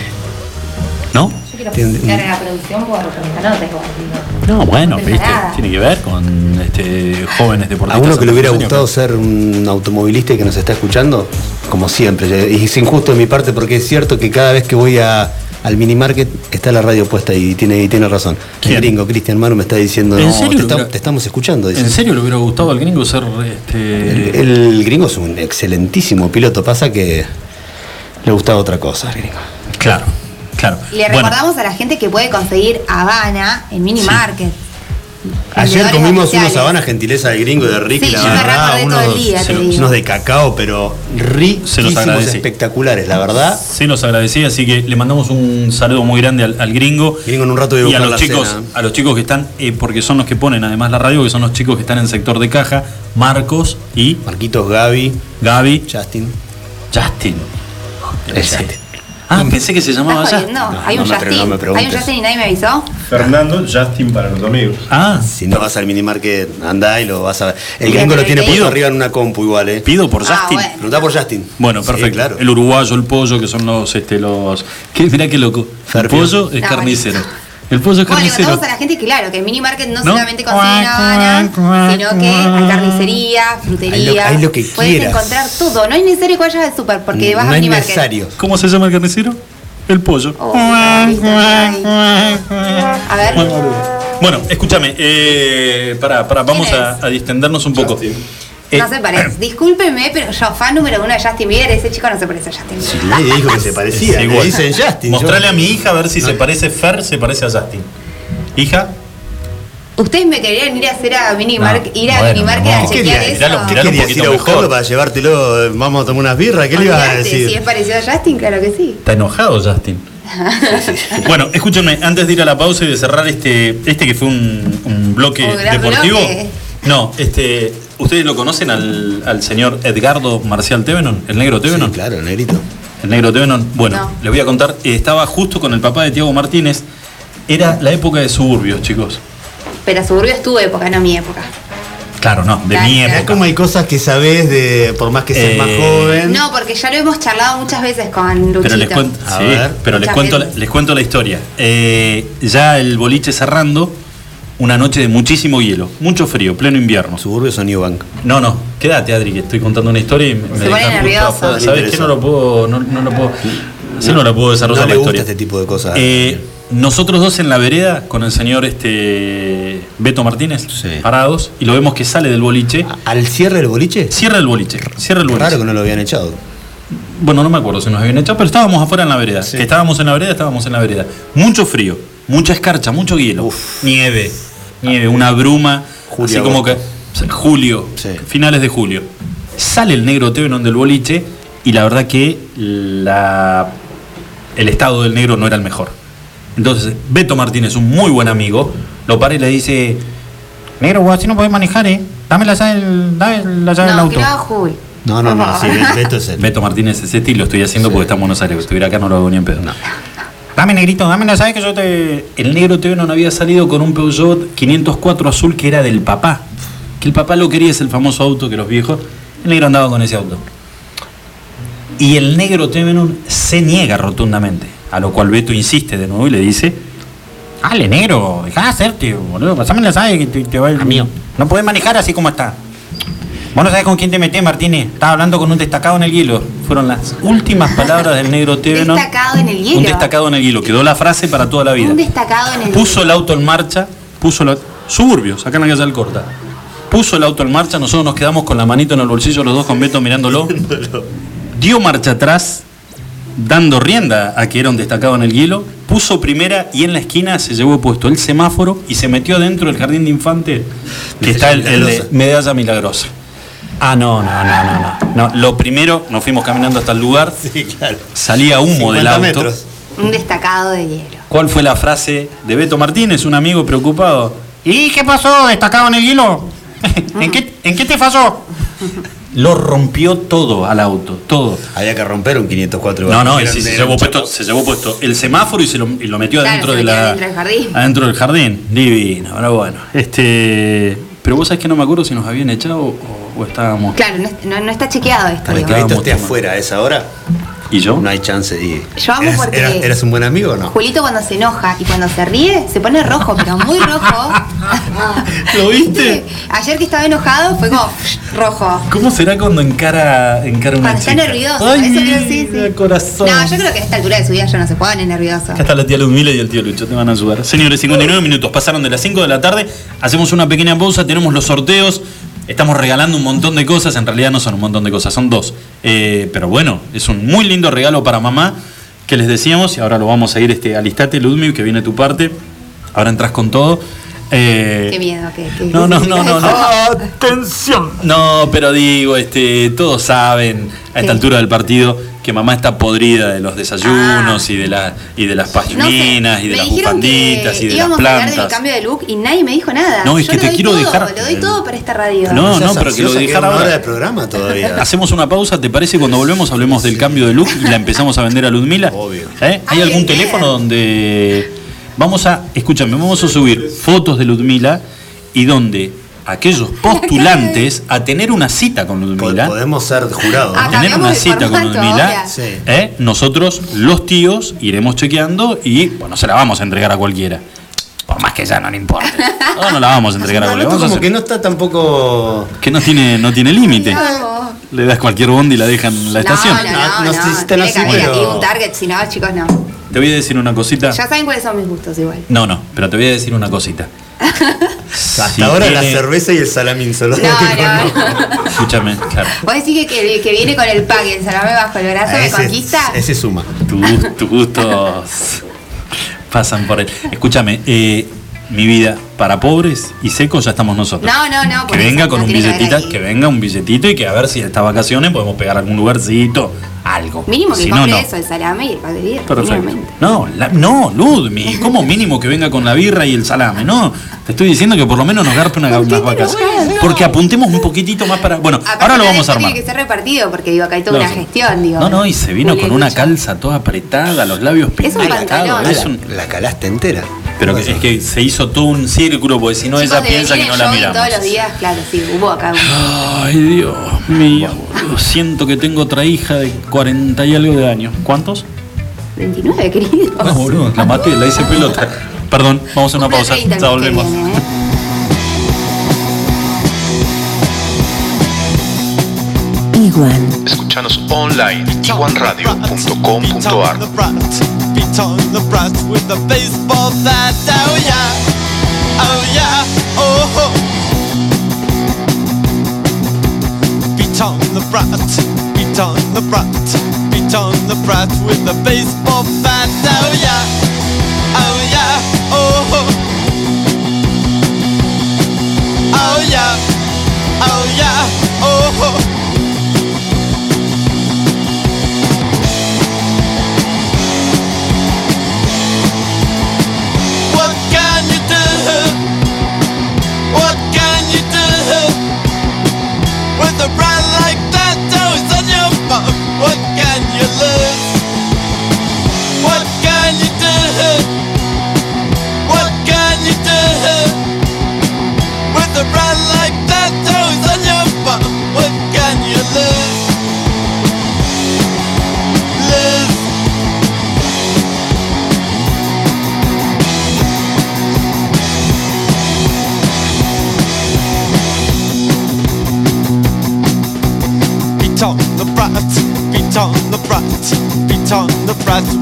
¿No? Quiero a la producción por, por. No, bueno, No viste, nada. tiene que ver con este, jóvenes A deportistas. uno que le hubiera gustado ser un automovilista y que nos está escuchando, como siempre, y es injusto de mi parte porque es cierto que cada vez que voy a, al minimarket está la radio puesta y tiene, y tiene razón. ¿Quién? El gringo, Cristian Manu, me está diciendo, ¿En no, serio te, lo está- hubiera- te estamos escuchando. dice. ¿En serio le hubiera gustado al gringo ser este, El, el gringo es un excelentísimo piloto, pasa que le gustaba otra cosa al gringo. Claro, claro. Le Bueno, recordamos a la gente que puede conseguir Habana en Mini Market. Ayer comimos unos sabanas gentileza del gringo de Ricky, Sí, la verdad, el día, se unos de cacao, pero riquísimos, agradecí. espectaculares, la verdad. Sí, nos agradecía, así que le mandamos un saludo muy grande al, al gringo. Gringo en un rato de y a los la chicos, cena. a los chicos que están, eh, porque son los que ponen además la radio, que son los chicos que están en sector de caja, Marcos y Marquitos, Gaby, Gaby, Justin. Justin. Ah, pensé que se llamaba ¿Estás Justin. jodiendo? Hay un no me pre- Justin. no me Hay un preguntes. Justin y nadie me avisó. Fernando Justin para los amigos. Ah, Si no vas al minimarket, anda y lo vas a ver. El gringo lo pero tiene te puesto arriba en una compu igual, ¿eh? pido por Ah, Justin. bueno. Preguntá por Justin. Bueno, Sí, perfecto. claro. El uruguayo, el pollo, que son los, este, los. ¿Qué? Mirá qué loco. El Ferpio. pollo es Ah, carnicero. El pollo es Bueno, le carnicero. contamos a la gente que claro, que el mini market no, ¿No? solamente consiguen Habana, sino que hay carnicería, frutería. Hay lo- hay lo que Puedes quieras. encontrar todo. No es necesario que vayas al super porque vas no a es mini market. necesario. ¿Cómo se llama el carnicero? El pollo. Oh. A ver. Bueno, escúchame, eh, pará, pará, vamos ¿Quién a, a distendernos un poco. Eh, No se parece. Discúlpeme, pero yo fan número uno de Justin Bieber, ese chico no se parece a Justin Bieber. Nadie dijo que se parecía. le igual. dicen Justin. Mostrale yo- a mi hija a ver si se parece Fer, se parece a Justin. Hija, Ustedes me querían ir a hacer a mini No, ir a bueno, mini market no. a ¿Qué chequear eso. Tiralo, tiralo. un ¿Querías poquito ir a buscarlo mejor. para llevártelo? eh, Vamos a tomar unas birras. ¿Qué le ibas a decir? Si es parecido a Justin, claro que sí. está enojado Justin. Bueno, escúchenme, antes de ir a la pausa y de cerrar este, este que fue un, un bloque Un deportivo. bloque. No, este, ¿ustedes lo conocen al, al señor Edgardo Marcial Tevenon, el negro Tevenon? Sí, claro, negrito. El negro Tevenon. Bueno, No. les voy a contar, eh, estaba justo con el papá de Tiago Martínez. Era la época de suburbios, chicos. Pero Suburbio es tu época, no mi época. Claro, no, de Claro, mi claro. Es época. como hay cosas que sabés de, por más que seas Eh, más joven. No, porque ya lo hemos charlado muchas veces con Luchito. Pero les cuento, A sí, ver. pero les cuento, les cuento la historia. Eh, ya el boliche cerrando, una noche de muchísimo hielo, mucho frío, pleno invierno. Suburbios o New Bank. No, no, quédate Adri, que estoy contando una historia y me, me dejas justo nervioso. Me ¿Sabes qué? No lo puedo, no, no lo puedo, así no, la puedo desarrollar No le la gusta historia. este tipo de cosas. Eh, nosotros dos en la vereda con el señor este Beto Martínez Sí. parados y lo vemos que sale del boliche. ¿Al cierre del boliche? Cierra el boliche, cierra el boliche. Raro que no lo habían echado. Bueno, no me acuerdo si nos habían echado, pero estábamos afuera en la vereda. Sí. Que estábamos en la vereda, estábamos en la vereda. Mucho frío, mucha escarcha, mucho hielo. Nieve, nieve, una bruma. Julio, así como que. julio, Sí. finales de julio. Sale el negro Tevenon del boliche y la verdad que la, el estado del negro no era el mejor. Entonces, Beto Martínez, un muy buen amigo, lo para y le dice: Negro, vos así no podés manejar, ¿eh? Dame la llave, la llave del auto. No, no, no. Sí, Beto es el. Beto Martínez ese estilo estoy haciendo porque está en Buenos Aires. Si estuviera acá no lo hago ni en pedo. Dame negrito, dame la sabes que yo te. El negro TV no había salido con un Peugeot 504 azul que era del papá. Que el papá lo quería, es el famoso auto que los viejos. El negro andaba con ese auto. Y el negro Tevenon se niega rotundamente. A lo cual Beto insiste de nuevo y le dice: Dale, negro, dejá de hacerte, boludo. Pasame la sabes que te, te va el mío. No podés manejar así como está. Vos no sabés con quién te metés, Martínez. Estaba hablando con un destacado en el hielo. Fueron las últimas palabras del negro Tevenon. Destacado en el hielo. Un destacado en el hielo. Quedó la frase para toda la vida. Un destacado en el Puso el auto en marcha, puso la... Suburbios, acá en la calle del Corta. Puso el auto en marcha, nosotros nos quedamos con la manito en el bolsillo, los dos con Beto mirándolo. Dio marcha atrás, dando rienda a que era un destacado en el hielo. Puso primera y en la esquina se llevó puesto el semáforo y se metió dentro del jardín de infantes, que está el, el de. Medalla Milagrosa. Ah, no, no, no, no, no. No, lo primero, nos fuimos caminando hasta el lugar, Sí, claro. salía humo del 50 auto. metros. Un destacado de hielo. ¿Cuál fue la frase de Beto Martínez, un amigo preocupado? ¿Y qué pasó, destacado en el hielo? ¿En qué, ¿En qué te falló? Lo rompió todo al auto, todo. Había que romper un 504 No, no, sí, se, llevó puesto, se llevó puesto el semáforo y se lo, y lo metió Claro, adentro se de metió la. adentro del jardín. Adentro del jardín. Divino, pero bueno. Este. Pero vos sabés que no me acuerdo si nos habían echado o, o estábamos. Claro, no, es- no- no está chequeado esto. Para digo. que Beto Estábamos esté afuera a esa hora, ¿Y yo? no hay chance. Y... Yo amo ¿Eras, porque- eras- eras un buen amigo o no? Julito cuando se enoja y cuando se ríe se pone rojo, pero muy rojo. ¿Lo viste? Ayer que estaba enojado fue como rojo. ¿Cómo será cuando encara, encara una Cuando está nervioso, Ay, eso decir, sí. corazón. No, yo creo que a esta altura de su vida ya no se pone nervioso. Acá está la tía Ludmila y el tío Lucho, te van a ayudar. Señores, 59 minutos, pasaron de las 5 de la tarde, hacemos una pequeña pausa, tenemos los sorteos, estamos regalando un montón de cosas, en realidad no son un montón de cosas, son dos. Eh, pero bueno, es un muy lindo regalo para mamá que les decíamos, y ahora lo vamos a ir, este, alistate Ludmil, que viene tu parte, ahora entras con todo. Eh, Qué miedo, que. que- no, no, no, no, no. ¡Atención! No, pero digo, este, todos saben a esta ¿Qué? altura del partido que mamá está podrida de los desayunos Ah. y de la y de las No sé, pagininas y de me las bufanditas y de las íbamos a hablar del plantas. cambio de look y nadie me dijo nada. No, es Yo que lo te doy quiero todo, dejar- Lo doy todo para esta radio. No, no, pero que lo dejar ahora. de programa todavía. Hacemos una pausa, ¿te parece? Cuando volvemos hablemos del cambio de look y la empezamos a vender a Ludmila. Obvio. ¿Eh? ¿Hay Ay, algún bien. teléfono donde vamos a, escúchame, vamos a subir fotos de Ludmila y donde aquellos postulantes a tener una cita con Ludmila Podemos ser jurados. ¿no? tener una cita con Ludmila. ¿eh? nosotros, los tíos, iremos chequeando y bueno, se la vamos a entregar a cualquiera. Por más que ya no le importe. No, no la vamos a entregar a Vamos a como hacer- que no está tampoco. que no tiene, no tiene límite. No, Le das cualquier bondi y la dejan en la estación. no, no, No, no, no no, sé si están tiene así, que haber pero- aquí un target, si no, chicos, no. Te voy a decir una cosita. Ya saben cuáles son mis gustos igual. No, no, pero te voy a decir una cosita. Hasta Si ahora la cerveza y el salamín solo. No, no. Escúchame, claro. Vos decís que, que, que viene con el pack y el salame bajo el brazo, ¿me Ese, conquista? ese suma. Tu- Tus gustos pasan por él. Escúchame, eh, mi vida, para pobres y secos ya estamos nosotros. No, no, no. Que venga eso con no un billetito, que venga un billetito y que a ver si estas vacaciones podemos pegar algún lugarcito, algo. Mínimo que Si compre no. eso, el salame y el pack de birra. Perfecto. No, la- no, Ludmi, ¿cómo mínimo que venga con la birra y el salame? No, te estoy diciendo que por lo menos nos garpe una, unas vacas. Porque apuntemos un poquitito más para. Bueno, Aparte, ahora lo vamos a armar. Tiene que ser repartido porque digo, acá hay toda una gestión, digo. No, no, y se vino con una calza toda apretada, los labios Es un pintados. pantalón. Es un- La calaste entera. Pero que- es que se hizo todo un círculo, porque si no Chicos, ella piensa que no la miramos. Todos los días, claro, sí, hubo acá un- Ay, Dios mío. boludo. Siento que tengo otra hija de 40 y algo de años. ¿Cuántos? 29, querido. No, boludo, la maté, la hice pelota. Perdón, vamos a una pausa. 30 el Ya volvemos. viene, ¿eh? Iguan. Escúchanos online iguanradio.com.ar. On the brat with a baseball bat. Oh yeah, oh yeah, oh. Ho. Beat on the brat, beat on the brat, beat on the brat with a baseball bat. Oh yeah, oh yeah, oh. Ho. Oh yeah, oh yeah, oh. What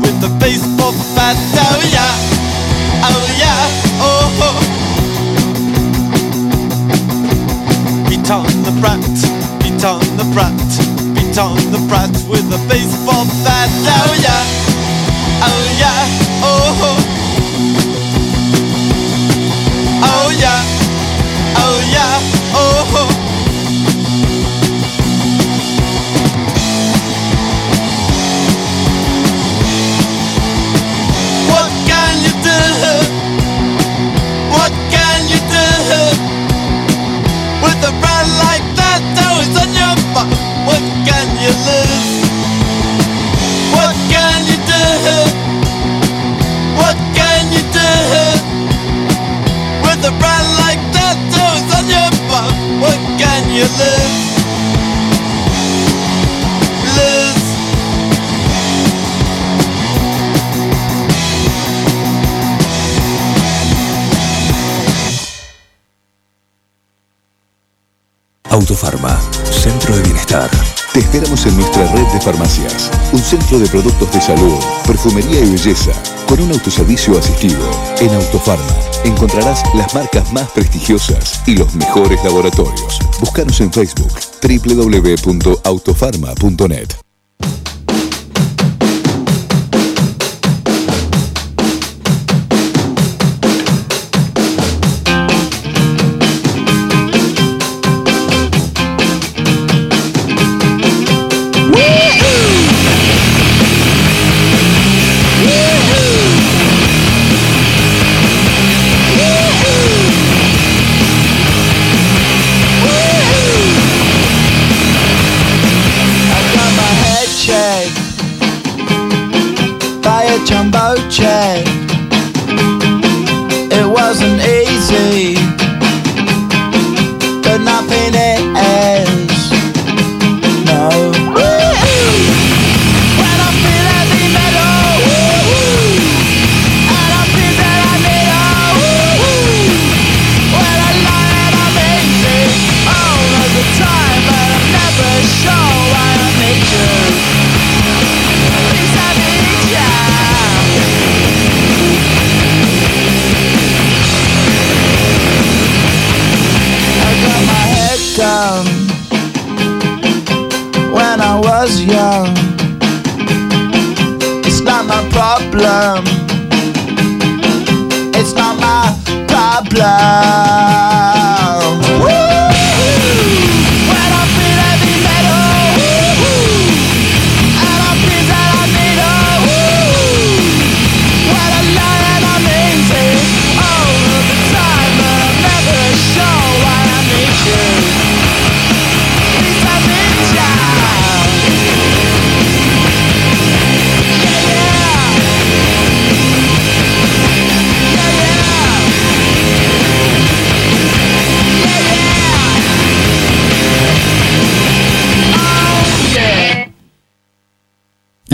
with the centro de productos de salud, perfumería y belleza, con un autoservicio asistido. En Autofarma encontrarás las marcas más prestigiosas y los mejores laboratorios. Búscanos en Facebook www.autofarma.net.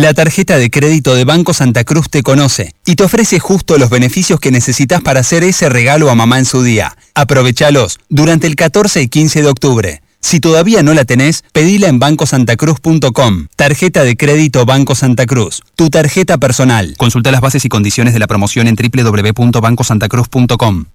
La tarjeta de crédito de Banco Santa Cruz te conoce y te ofrece justo los beneficios que necesitas para hacer ese regalo a mamá en su día. Aprovechalos durante el 14 y 15 de octubre. Si todavía no la tenés, pedila en bancosantacruz.com. Tarjeta de crédito Banco Santa Cruz. Tu tarjeta personal. Consulta las bases y condiciones de la promoción en www.bancosantacruz.com.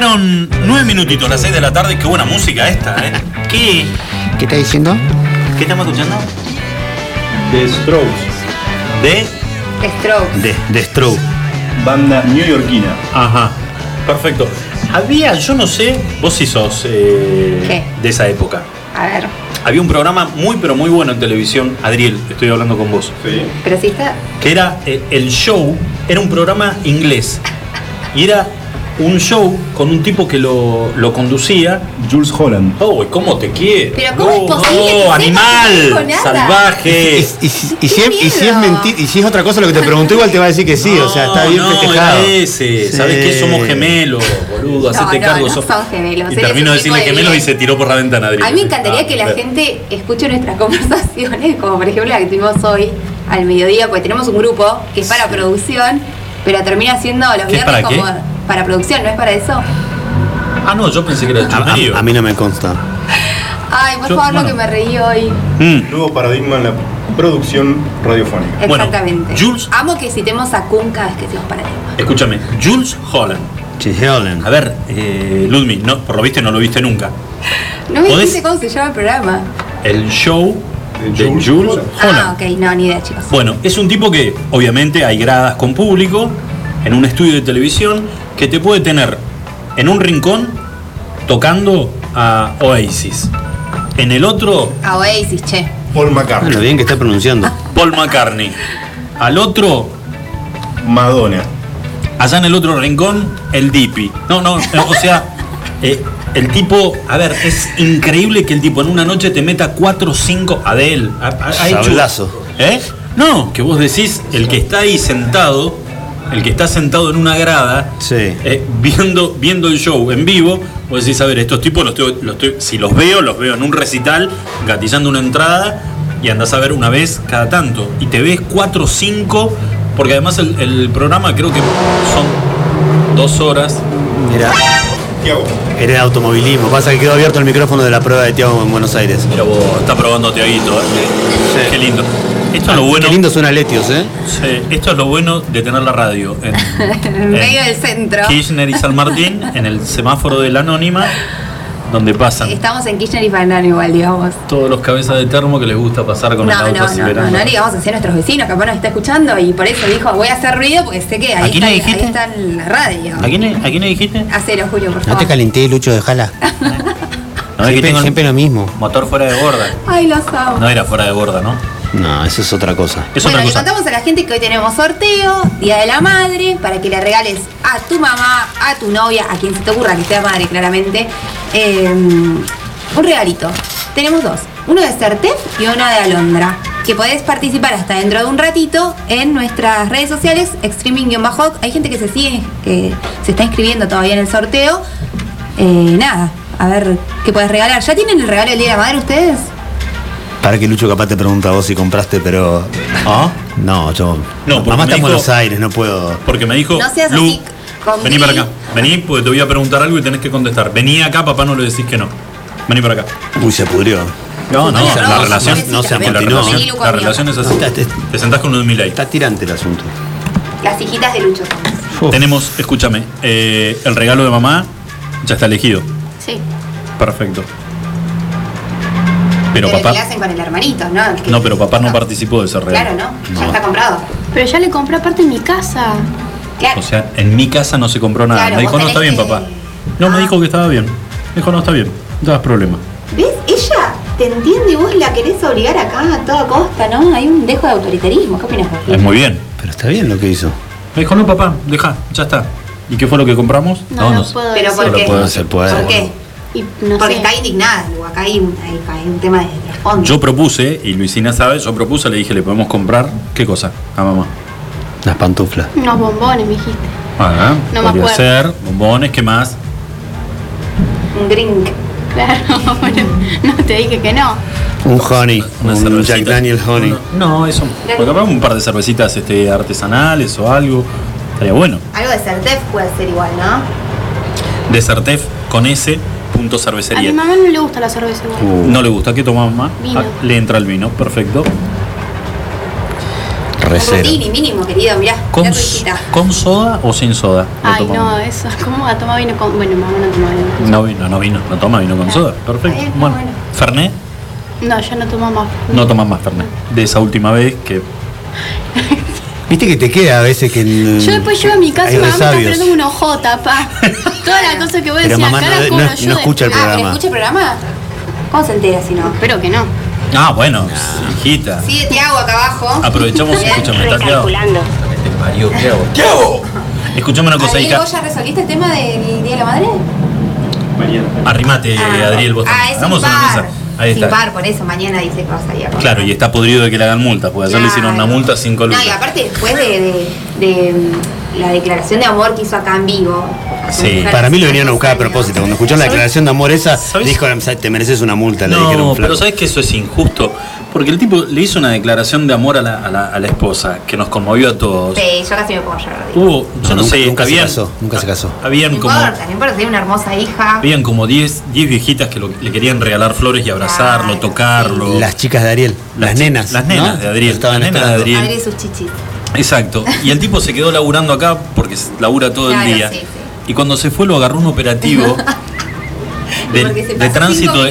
pasaron nueve minutitos, las seis de la tarde. Qué buena música esta, ¿eh? ¿Qué? ¿Qué está diciendo? ¿Qué estamos escuchando? The Strokes. De. Stroke. De, de Stroke. Banda neoyorquina. Ajá. Perfecto. Había, yo no sé, vos sí sos eh, ¿Qué? de esa época. A ver, Había un programa muy, pero muy bueno en televisión. Adriel, estoy hablando con vos. Sí. pero si está. Que era eh, el show, era un programa inglés. Y era un show con un tipo que lo, lo conducía. Jules Holland. Oh, ¿cómo te quiere? Pero ¿cómo es No, posible sepa animal, no salvaje. Y, y- y si es, y si es mentir, y si es otra cosa lo que te preguntó, igual te va a decir que sí, o sea, está bien no, festejado. ese. ¿Sabes Sí. qué? Somos gemelos, boludo. Hacete no, cargo. no sos- son gemelos. Y un de decirle gemelos y se tiró por la ventana, Adriel. A mí me encantaría Ah, que la ver. gente escuche nuestras conversaciones, como por ejemplo la que tuvimos hoy al mediodía, porque tenemos un grupo que es para producción, pero termina siendo los ¿Qué es viernes qué? Para producción, ¿no es para eso? Ah, no, yo pensé que era el A, a- a mí no me consta. Ay, por Yo- favor, bueno. lo que me reí hoy. Mm. Nuevo paradigma en la producción radiofónica. Bueno, Exactamente. Jules- Amo que citemos a Kun cada vez que decimos para Escúchame, Jules Holland. Jules Holland. A ver, eh, Ludmi, no, por lo viste no lo viste nunca. No me dijiste cómo se llama el programa. El show de Jules Jules Holland. Ah, ok, no, ni idea, chicos. Bueno, es un tipo que obviamente hay gradas con público en un estudio de televisión que te puede tener en un rincón tocando a Oasis. En el otro, A Oasis, che. Paul McCartney. lo bien que está pronunciando. Paul McCartney. Al otro, Madonna. Allá en el otro rincón, el Dipi. No, no, o sea, eh, el tipo, a ver, es increíble que el tipo en una noche te meta 4 o 5 Adel. Ha, ha- ha hecho-. ¿Eh? No, que vos decís, el que está ahí sentado, el que está sentado en una grada, eh, viendo, viendo el show en vivo, vos decís, a ver, estos tipos los si los veo, los veo en un recital, gatillando una entrada, y andás a ver una vez cada tanto. Y te ves 4 o 5, porque además el, el programa creo que son dos horas. Era, era de automovilismo. Pasa que quedó abierto el micrófono de la prueba de Tiago en Buenos Aires. Mira vos, está probando Tiaguito. ¿eh? Qué lindo. Esto es lo bueno. Qué lindo suena Letios, ¿eh? Sí, esto es lo bueno de tener la radio en en medio del centro. Kirchner y San Martín, en el semáforo de la anónima, donde pasan Estamos en Kirchner y Fanano igual, digamos. todos los cabezas de termo que les gusta pasar con No, el auto no, no, no, no le digamos así a nuestros vecinos, capaz nos está escuchando y por eso dijo, voy a hacer ruido porque sé que ¿A ahí, quién está, ahí está la radio. ¿A quién, ¿A quién le dijiste? Hacelo, Julio, por No favor. te calenté, Lucho, dejala. No, es que siempre, siempre lo mismo. motor fuera de borda. Ay, los amo. No era fuera de borda, ¿no? No, eso es otra cosa. Es bueno, otra le cosa. contamos a la gente que hoy tenemos sorteo, Día de la Madre, para que le regales a tu mamá, a tu novia, a quien se te ocurra que sea madre, claramente, eh, un regalito. Tenemos dos, uno de Certef y uno de Alondra, que podés participar hasta dentro de un ratito en nuestras redes sociales, streaming-bajo. Hay gente que se sigue, que se está inscribiendo todavía en el sorteo. Eh, nada, a ver qué puedes regalar. ¿Ya tienen el regalo del Día de la Madre ustedes? Para que Lucho capaz te pregunta a vos si compraste, pero. ¿Ah? No, yo. No, porque Mamá está en Buenos Aires, no puedo. Porque me dijo, No seas Lu, así con vení para acá. Vení, porque te voy a preguntar algo y tenés que contestar. Vení acá, papá, no le decís que no. Vení para acá. Uy, se pudrió. No, no, No, la no, relación no, no se la relación, la relación es así. Te sentás con uno de Milei. Está tirante el asunto. Las hijitas de Lucho. Tenemos, escúchame, eh, el regalo de mamá ya está elegido. Sí. Perfecto. Pero que papá. le hacen con el hermanito, ¿no? Que- No, pero papá no participó de ese regalo. Claro, ¿no? Ya está comprado. Pero ya le compré aparte en mi casa. Claro. O sea, en mi casa no se compró nada. Claro, me dijo, no, está bien, que- papá. No, me dijo que estaba bien. Me dijo, no, está bien. No das problema. ¿Ves? Ella te entiende y vos la querés obligar acá a toda costa, ¿no? Hay un dejo de autoritarismo. ¿Qué opinas vos? Es muy bien. Pero está bien lo que hizo. Me dijo, no, papá, deja, ya está. ¿Y qué fue lo que compramos? No, no sé. puedo Pero decir. ¿por qué? se puede. ¿Por qué? Y no Porque sé. está indignada, Lu. Acá hay un, hay- hay un tema de trasfondo. Yo propuse, y Luisina sabe, yo propuse, le dije, le podemos comprar, ¿qué cosa? A mamá. Las pantuflas. Unos bombones, me dijiste. Ah, No me podría acuerdo. ser, bombones, ¿qué más? Un drink. Claro, bueno, no te dije que no. Un honey. Una un cervecita. Jack Daniel honey. No, eso. Porque un par de cervecitas este, artesanales o algo. Estaría bueno. Algo de Certef puede ser igual, ¿no? De Certef con ese punto A mi cervecería. mamá no le gusta la cerveza igual. No le gusta, ¿qué toma mamá? Vino. Ah, le entra el vino, perfecto. Recero. rutini mínimo, querido, mirá. ¿Con, Mirá. ¿Con soda o sin soda? Ay, no, eso. ¿Cómo va a tomar vino con.? Bueno, mamá no toma vino. No vino, no vino, no toma vino con soda. Perfecto. Bueno, bueno. Fernet, No, ya no tomo más. no tomas más Fernet. De esa última vez que. Viste que te queda a veces que. el- Yo después llego a mi casa y mamá me está un ojota, pa. Toda la cosa que voy a Pero decir mamá acá no- no- no yo escucha el. Ah, ¿pero programa. escucha el programa? ¿Cómo se entera si no? Espero que no. Ah, bueno, hijita. Sigue Tiago acá abajo. Aprovechamos, Bien. escúchame, está Tiago. Recalculando. Mario, ¿qué hago? ¿Qué hago? Escuchame una cosa, hija. ¿vos ya resolviste el tema del Día de la Madre? Arrimate, Adriel, vos Ah, es una mesa. Ahí Sin está. par, por eso mañana dice que va a salir a comer. Claro, y está podrido de que le hagan multa, porque ayer le hicieron una multa No, lucas. y aparte después de, de- de, la declaración de amor que hizo acá en vivo. Sí, para mí lo venían a buscar a propósito. Cuando escucharon la declaración de amor esa, dijo, te mereces una multa, le dijeron No, pero sabes que eso es injusto, porque el tipo le hizo una declaración de amor a la, a la- a la esposa, que nos conmovió a todos. Sí, yo casi me puedo llorar. Hubo, yo no, nunca, sé, nunca habían, se casó, nunca se casó. habían No como, importa, no importa, tiene una hermosa hija. habían como 10 10 viejitas que lo- le querían regalar flores y abrazarlo, tocarlo. Las chicas de Ariel, las, nenas. Las nenas ¿no? de Adriel. Estaban las nenas de. Adriel. Sus chichis. Exacto. Y el tipo se quedó laburando acá porque labura todo Claro, el día. sí, sí. Y cuando se fue lo agarró un operativo de, tránsito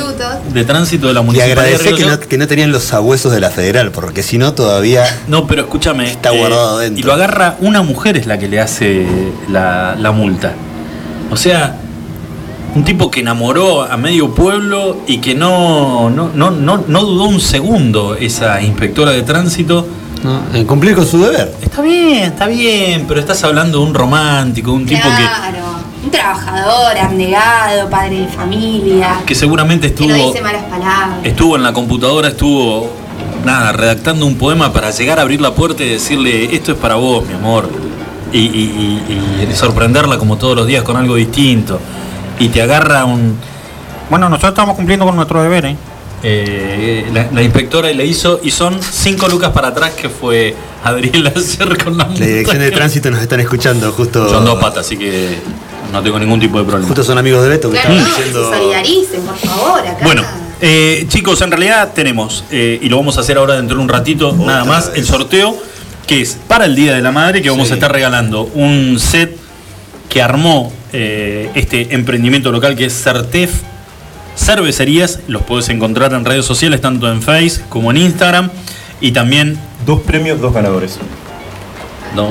de, tránsito de la Y municipalidad de agradecer que no, que no tenían los sabuesos de la federal, porque si no todavía No, pero escúchame. eh, Está guardado dentro. Y lo agarra una mujer es la que le hace la, la multa. O sea, un tipo que enamoró a medio pueblo y que no, no, no, no, no dudó un segundo esa inspectora de tránsito ¿no? En cumplir con su deber. Está bien, está bien, pero estás hablando de un romántico, un tipo que, Claro. Un trabajador, abnegado, padre de familia. que seguramente Que no estuvo, dice malas palabras. estuvo en la computadora, estuvo, nada, redactando un poema para llegar a abrir la puerta y decirle, esto es para vos, mi amor. Y, y- y- y sorprenderla como todos los días con algo distinto. Y te agarra un... Bueno, nosotros estamos cumpliendo con nuestro deber, ¿eh? Eh, la, la inspectora le hizo y son cinco lucas para atrás que fue Adriel ayer con la La dirección de tránsito nos están escuchando, justo. Son dos patas, así que no tengo ningún tipo de problema. Justo son amigos de Beto que Claro, no, diciendo. se solidaricen, por favor, acá. Bueno, eh, chicos, en realidad tenemos, eh, y lo vamos a hacer ahora dentro de un ratito, nada más, el sorteo que es para el Día de la Madre, que vamos a estar regalando un set que armó eh, este emprendimiento local que es Certef Cervecerías. Los puedes encontrar en redes sociales, tanto en Face como en Instagram. Y también. Dos premios, dos ganadores. No.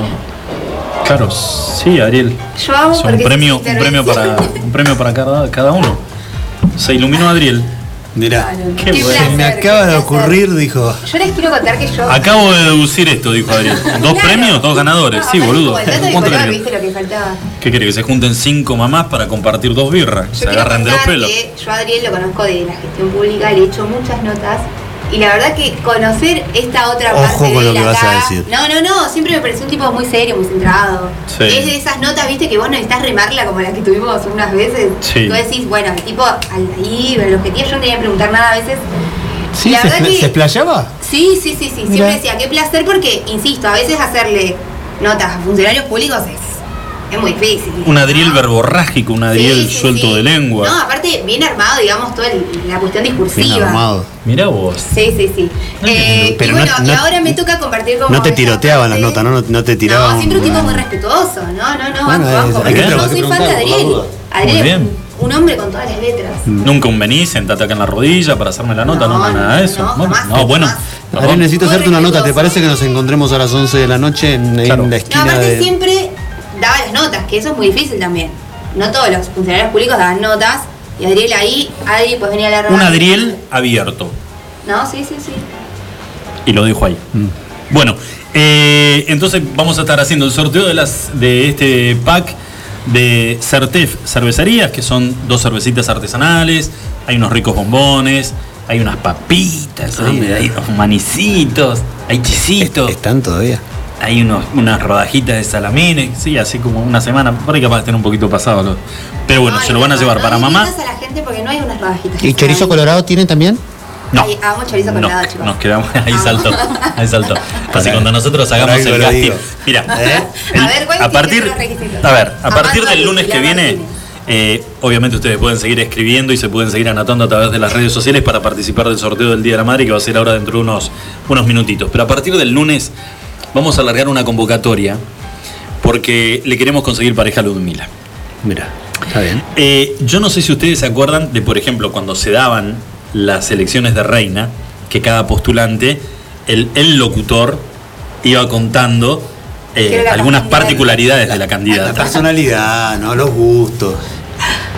Claro, sí, Ariel. Yo amo Es un premio, un premio para, un premio para cada, cada uno. Se iluminó Adriel. Mirá, Qué Qué bueno. se me acaba qué de ocurrir, dijo. Yo les quiero contar que yo. Acabo de deducir esto, dijo Adriel. Dos Claro. premios, dos ganadores. Sí, No, boludo. de ¿Cuánto color, viste lo que faltaba. ¿Qué quiere? Que se junten cinco mamás para compartir dos birras. Yo Se agarran de los pelos. que yo a Adriel lo conozco de la gestión pública, le he hecho muchas notas. Y la verdad que conocer esta otra Ojo parte con de lo que él vas a acá- decir. No, no, no, siempre me pareció un tipo muy serio, muy centrado. Sí. Es de esas notas, viste, que vos necesitas remarla como la que tuvimos unas veces. Sí. Tú decís, bueno, el tipo al ahí, el objetivo, yo no tenía que preguntar nada a veces. ¿Sí? La ¿Se, verdad que- ¿Se explayaba? Sí, sí, sí, sí. Mirá. Siempre decía, qué placer porque, insisto, a veces hacerle notas a funcionarios públicos es, es muy difícil. Un Adriel verborrágico, un Adriel Sí, sí, suelto sí. de lengua. No, aparte, bien armado, digamos, toda el- la cuestión discursiva. Mirá vos. Sí, sí, sí. Eh, Pero y bueno, no- y no- ahora me toca compartir como. No te tiroteaban las notas, ¿no? No, no te tiraban. No, siempre un tipo muy respetuoso. No, no, no. Bueno, banco, es- banco, yo soy fan de Adriel. Adriel bien. un- hombre con todas las letras. Nunca un venís, sentate acá en la rodilla para hacerme la nota, no, No, nada de eso. no, Bueno, jamás, no, bueno. jamás. Adriel, necesito hacerte una nota. ¿Te parece que nos encontremos a las 11 de la noche en, la No, esquina aparte de. siempre daba las notas, que eso es muy difícil también. No todos los funcionarios públicos daban notas. Y Adriel ahí, Adri pues venía a la Un radio. Adriel abierto. No, sí, sí, sí. Y lo dejo ahí. Mm. Bueno, eh, entonces vamos a estar haciendo el sorteo de las de este pack de Certef cervecerías, que son dos cervecitas artesanales, hay unos ricos bombones, hay unas papitas, Ah, hay, hay unos manicitos, hay chisitos. ¿Están todavía? Hay unos, unas rodajitas de salamines, sí, así como una semana, por ahí capaz de estar un poquito pasado. los- Pero bueno, Ay, se lo van a llevar no para mamá. a la gente porque no hay unas rodajitas. ¿Y chorizo colorado tienen también? No. Ay, amo chorizo No, colorado, chicos. nos quedamos ahí saltó, ahí saltó. Así cuando nosotros hagamos el casting, mira, ¿Eh? el- A ver, ¿cuáles a partir, a ver, a partir del lunes que viene, eh, obviamente ustedes pueden seguir escribiendo y se pueden seguir anotando a través de las redes sociales para participar del sorteo del Día de la Madre que va a ser ahora dentro de unos, unos minutitos. Pero a partir del lunes vamos a alargar una convocatoria porque le queremos conseguir pareja a Ludmila. Mira, está bien. Eh, yo no sé si ustedes se acuerdan de, por ejemplo, cuando se daban las elecciones de reina, que cada postulante, el, el locutor, iba contando eh, la algunas particularidades de la La candidata. personalidad, ¿no? Los gustos.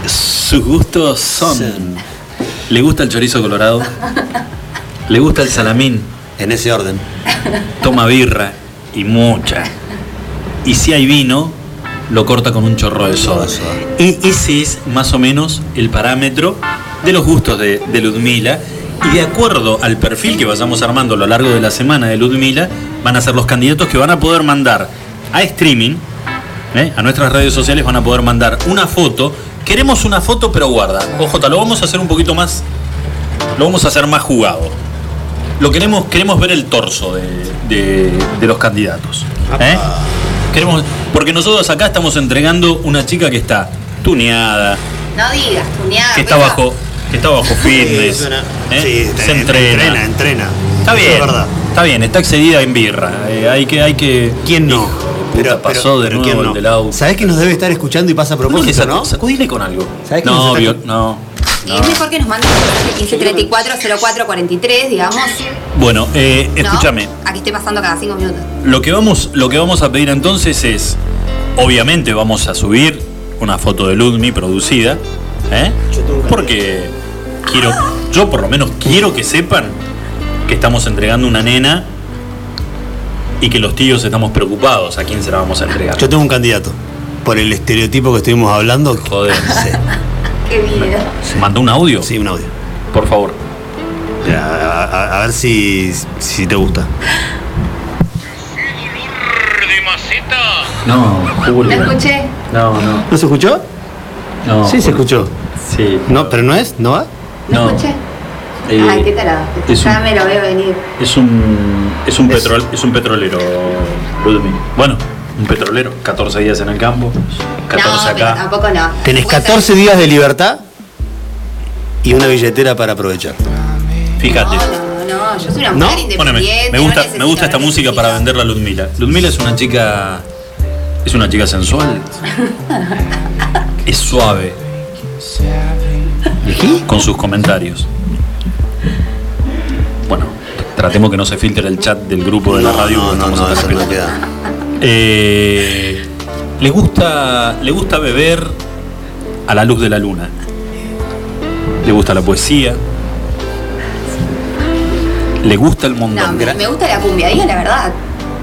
Sus gustos son... ¿Le gusta el chorizo colorado? ¿Le gusta el salamín? En ese orden. Toma birra y mucha. Y si hay vino, lo corta con un chorro de soda. E- ese es más o menos el parámetro de los gustos de, de Ludmila. Y de acuerdo al perfil que vayamos armando a lo largo de la semana de Ludmila, van a ser los candidatos que van a poder mandar a streaming, ¿eh? a nuestras redes sociales, van a poder mandar una foto. Queremos una foto, pero guarda. Ojo, lo vamos a hacer un poquito más. Lo vamos a hacer más jugado. Lo queremos, queremos ver el torso de, de- de los candidatos. ¿eh? Queremos, porque nosotros acá estamos entregando una chica que está tuneada, No digas, tuneada. que está bajo, que está bajo fitness, Sí, suena- ¿eh? sí, se entrena. entrena, entrena. Está bien, es verdad. está bien, está excedida en birra. eh, hay que, hay que. ¿Quién no? Puta, pasó de pero nuevo ¿quién el no? del auto. ¿Sabés que nos debe estar escuchando y pasa a propósito, no? Sacudile con algo. ¿Sabés que No, vio- no. Y es mejor que nos manden 1534-0443, digamos. Bueno, eh, ¿no? escúchame. Aquí esté pasando cada cinco minutos. Lo que vamos, lo que vamos a pedir entonces es, obviamente vamos a subir una foto de Ludmi producida, ¿eh? Porque quiero, yo por lo menos quiero que sepan que estamos entregando una nena y que los tíos estamos preocupados a quién se la vamos a entregar. Yo tengo un candidato. Por el estereotipo que estuvimos hablando. Joder. Qué video. ¿Mandó un audio? Sí, un audio. Por favor. Ya, a, a- a ver si, si te gusta. No, ¿Lo Julio. escuché? No, no. ¿No se escuchó? No, sí, se escuchó. Sí. No, pero no es, ¿no va? ¿Lo No. escuché? Eh, Ay, qué tarado. es Ya un- me lo veo venir. Es un es un petrol es un petrolero, Ludwig. Bueno, un petrolero, 14 días en el campo, 14 no, pero acá. tampoco no. Tenés 14 días de libertad y una billetera para aprovechar. Fíjate. No, no, yo soy una ¿No? mujer Poneme, independiente. me no gusta, me gusta esta música para venderla a Ludmila. Ludmila es una chica. Es una chica sensual. es suave. Con sus comentarios. Bueno, tratemos que no se filtre el chat del grupo de la radio. No, no, no, acá eso no queda. Eh, le gusta le gusta beber a la luz de la luna. Le gusta la poesía. Le gusta el No, mondongo. me, me gusta la cumbia, digan la verdad.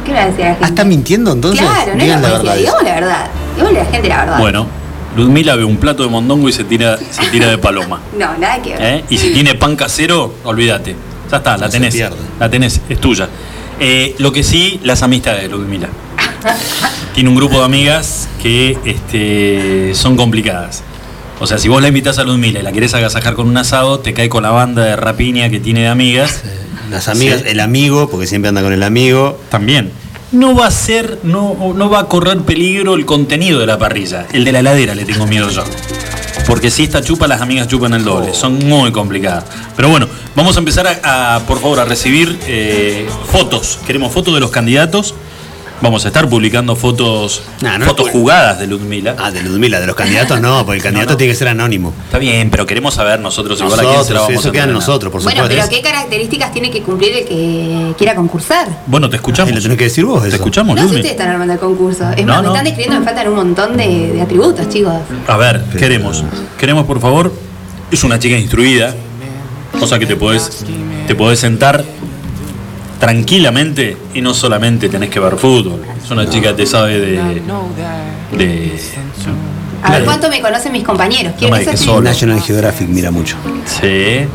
¿Qué le a decir a la gente? Ah, ¿está mintiendo entonces? Claro, no es Digan la la poesía, verdad. digamos la verdad. Digámosle a la gente la verdad. Bueno, Ludmila ve un plato de mondongo y se tira, se tira de paloma. No, nada que ver. ¿eh? Y si tiene pan casero, olvídate. Ya está, la No tenés. La tenés, es tuya. Eh, lo que sí, las amistades de Ludmila. Tiene un grupo de amigas que este, son complicadas. O sea, si vos la invitas a Ludmila y la querés agasajar con un asado, te cae con la banda de rapiña que tiene de amigas. Las amigas, Sí. el amigo, porque siempre anda con el amigo. También. No va a ser, no, no va a correr peligro el contenido de la parrilla. El de la heladera le tengo miedo yo. Porque si esta chupa, las amigas chupan el doble. Son muy complicadas. Pero bueno, vamos a empezar a, a, por favor, a recibir eh, fotos. Queremos fotos de los candidatos. Vamos a estar publicando fotos, Nah, no fotos jugadas de Ludmila. Ah, de Ludmila, de los candidatos no, porque el candidato no. tiene que ser anónimo. Está bien, pero queremos saber nosotros, igual a quién se la Nosotros, vamos eso a queda en nosotros, por Bueno, supuesto. pero ¿qué características tiene que cumplir el que quiera concursar? Bueno, te escuchamos. Y lo tenés que decir vos, Te escuchamos, No sé si ustedes están armando el concurso. Es No, más, me están describiendo, me faltan un montón de, de atributos, chicos. A ver, queremos. Queremos, por favor. Es una chica instruida. Cosa que te podés, te podés sentar tranquilamente y no solamente tenés que ver fútbol. Es una chica que te sabe de. de A ver cuánto me conocen mis compañeros. Quiero me sí. solo. National Geographic mira mucho. sí.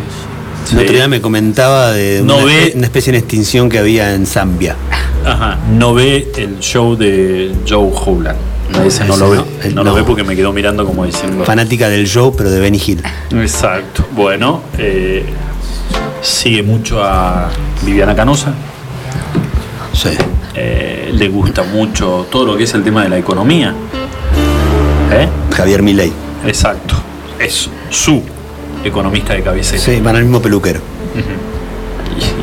El otro día me comentaba de No una, ve- espe- una especie en extinción que había en Zambia. Ajá. No ve el show de Joe Howland. No, ese no Ese lo ve. no, No lo no. ve porque me quedó mirando como diciendo. Fanática del show, pero de Benny Hill. Exacto. Bueno, eh, sigue mucho a Viviana Canosa. Sí. Eh, le gusta mucho todo lo que es el tema de la economía. ¿Eh? Javier Milei. Exacto. Es su economista de cabecera. Sí, van al mismo peluquero.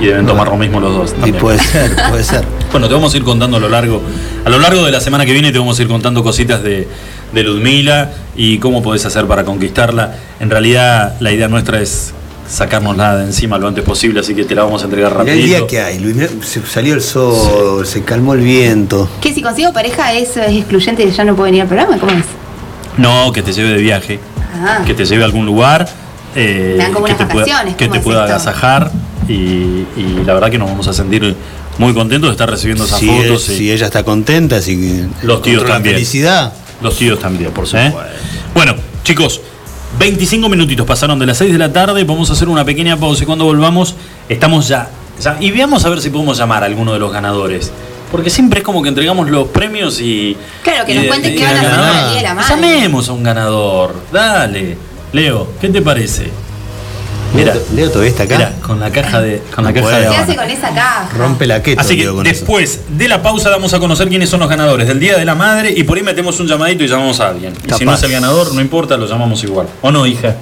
Y, y deben tomar lo mismo los dos. Y puede ser, puede ser. Bueno, te vamos a ir contando a lo largo, a lo largo de la semana que viene te vamos a ir contando cositas de, de Ludmila y cómo podés hacer para conquistarla. En realidad la idea nuestra es sacárnosla de encima lo antes posible, así que te la vamos a entregar Mirá el día que hay, Luis, mirá, se salió el sol, se calmó el viento. Que si consigo pareja es, es excluyente y ya no puedo venir al programa, ¿cómo es? No, que te lleve de viaje, Ah. que te lleve a algún lugar, eh, Me dan como que unas te pueda, vacaciones, que ¿cómo te es pueda esto? agasajar y, y la verdad que nos vamos a sentir muy contentos de estar recibiendo esas Si, fotos. él- y- si ella está contenta, si Los tíos la también. felicidad. Los tíos también, por supuesto. Bueno, chicos, 25 minutitos pasaron de las 6 de la tarde. Vamos a hacer una pequeña pausa y cuando volvamos, estamos ya. ya- y veamos a ver si podemos llamar a alguno de los ganadores. Porque siempre es como que entregamos los premios y. Claro, que y nos de- cuenten de- qué van a hacer la Madre. Llamemos a un ganador. Dale. Leo, ¿qué te parece? Mira, Leo, Leo todavía está acá. mira, con la caja de, con la caja de ¿Qué hace con esa caja? Rompe la queta, Así que Leo, con eso. después de la pausa damos a conocer quiénes son los ganadores del Día de la Madre y por ahí metemos un llamadito y llamamos a alguien. Y si no es el ganador, no importa, lo llamamos igual. ¿O no, hija?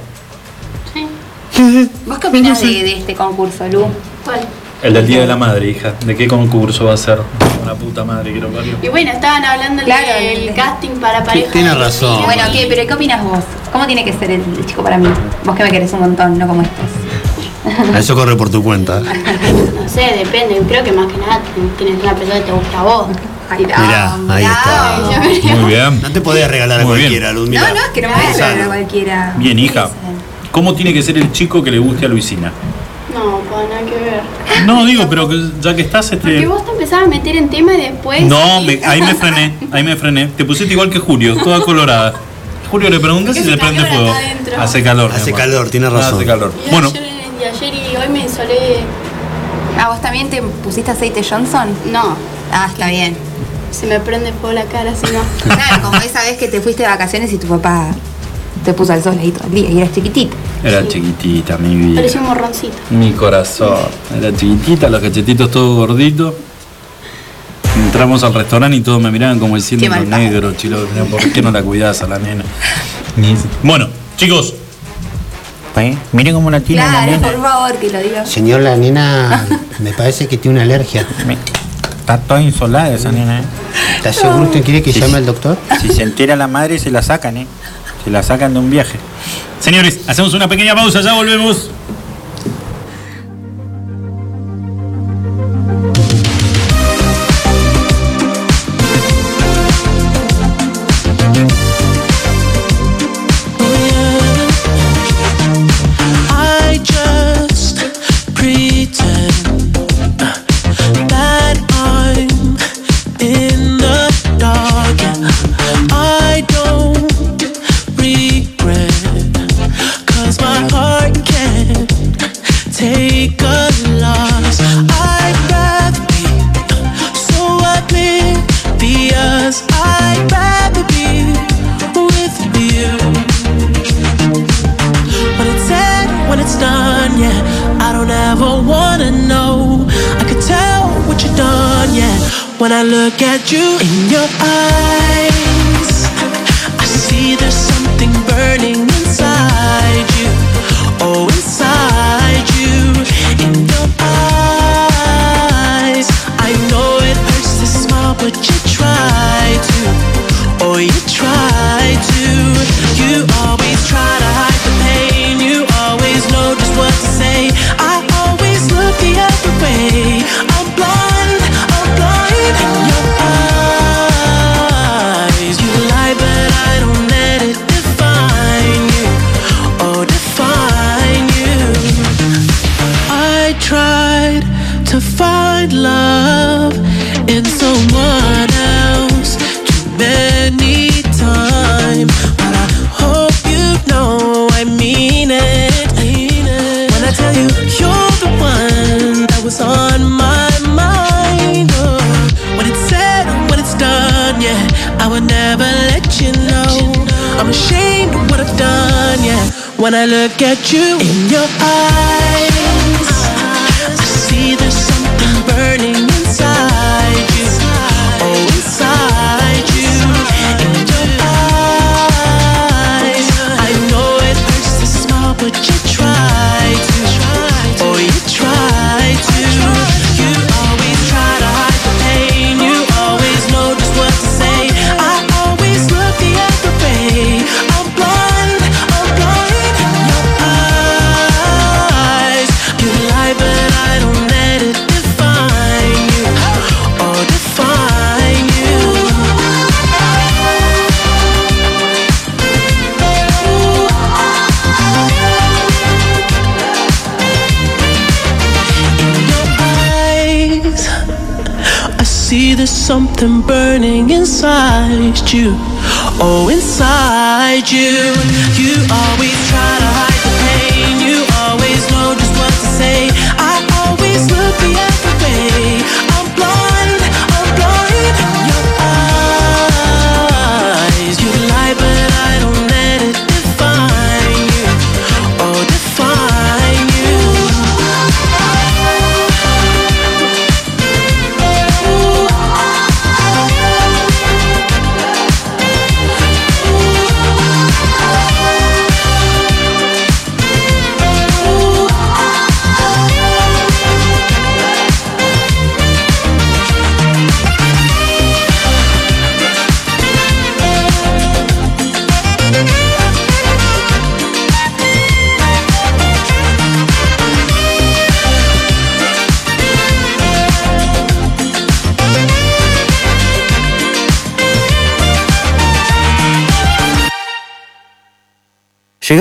¿Vos qué opinás de, de este concurso, Lu? ¿Cuál? El del Día de la Madre, hija. ¿De qué concurso va a ser? Una puta madre que lo parió. Y bueno, estaban hablando Claro, del el- casting para pareja. tiene razón. Bueno, ¿qué? ¿Pero qué opinas vos? ¿Cómo tiene que ser el, el chico para mí? Vos que me querés un montón, no como estos. Eso corre por tu cuenta. No sé, depende. Creo que más que nada tienes una persona que te gusta a vos. Ahí está. Mirá, ahí está. Muy bien. No te podés regalar a Muy bien. cualquiera, Luz. No, no, es que no me voy a regalar a cualquiera. Bien, hija. ¿Cómo tiene que ser el chico que le guste a Luisina? No, digo, pero que ya que estás, Porque este. vos te empezabas a meter en tema y después. No, me- ahí me frené, ahí me frené. Te pusiste igual que Julio, toda colorada. Julio le pregunté si Porque se prende fuego. Hace calor. Hace calor, tiene razón. Hace calor. Y Bueno, ayer, y ayer y hoy me insolé. ¿A vos también te pusiste aceite Johnson? No. Ah, está bien. Se me prende fuego la cara, si no. Claro, como esa vez que te fuiste de vacaciones y tu papá te puso al sol ahí todo el día y eras chiquitito. Era chiquitita mi vida. Parecía un morroncito. Mi corazón. Era chiquitita, los cachetitos todos gorditos. Entramos al restaurante y todos me miraban como diciendo los negros, chilo. ¿Por qué no la cuidás a la nena? Bueno, chicos. Miren cómo la tiene la Claro, nena. por favor, que lo digas. Señor, la nena me parece que tiene una alergia. Está toda insolada esa nena. ¿eh? ¿Está seguro usted quiere que llame al doctor? Si se entera la madre, se la sacan, ¿eh? Se la sacan de un viaje. Señores, hacemos una pequeña pausa, ya volvemos.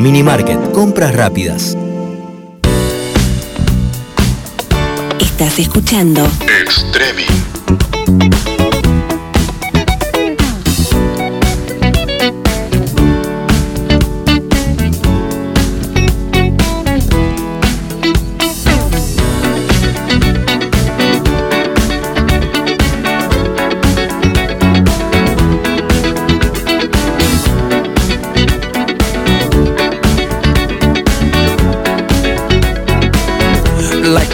Minimarket, compras rápidas. Estás escuchando Extremi.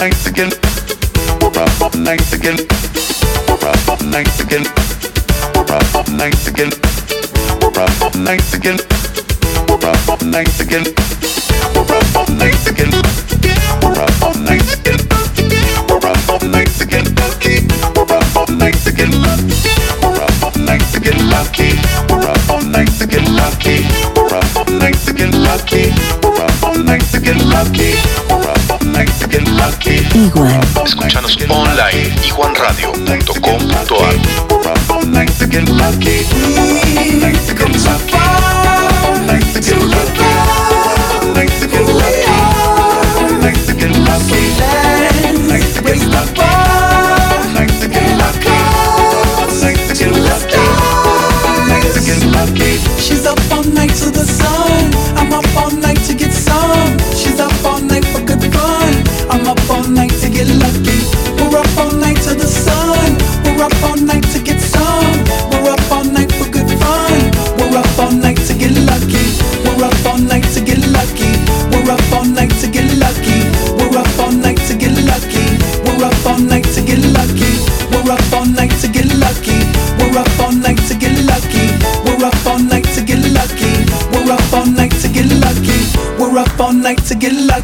nights again. We're up nights again. We're up nights again. We're up nights again. We're up nights again. We're up nights again. Igual. Escúchanos online iguanradio.com.ar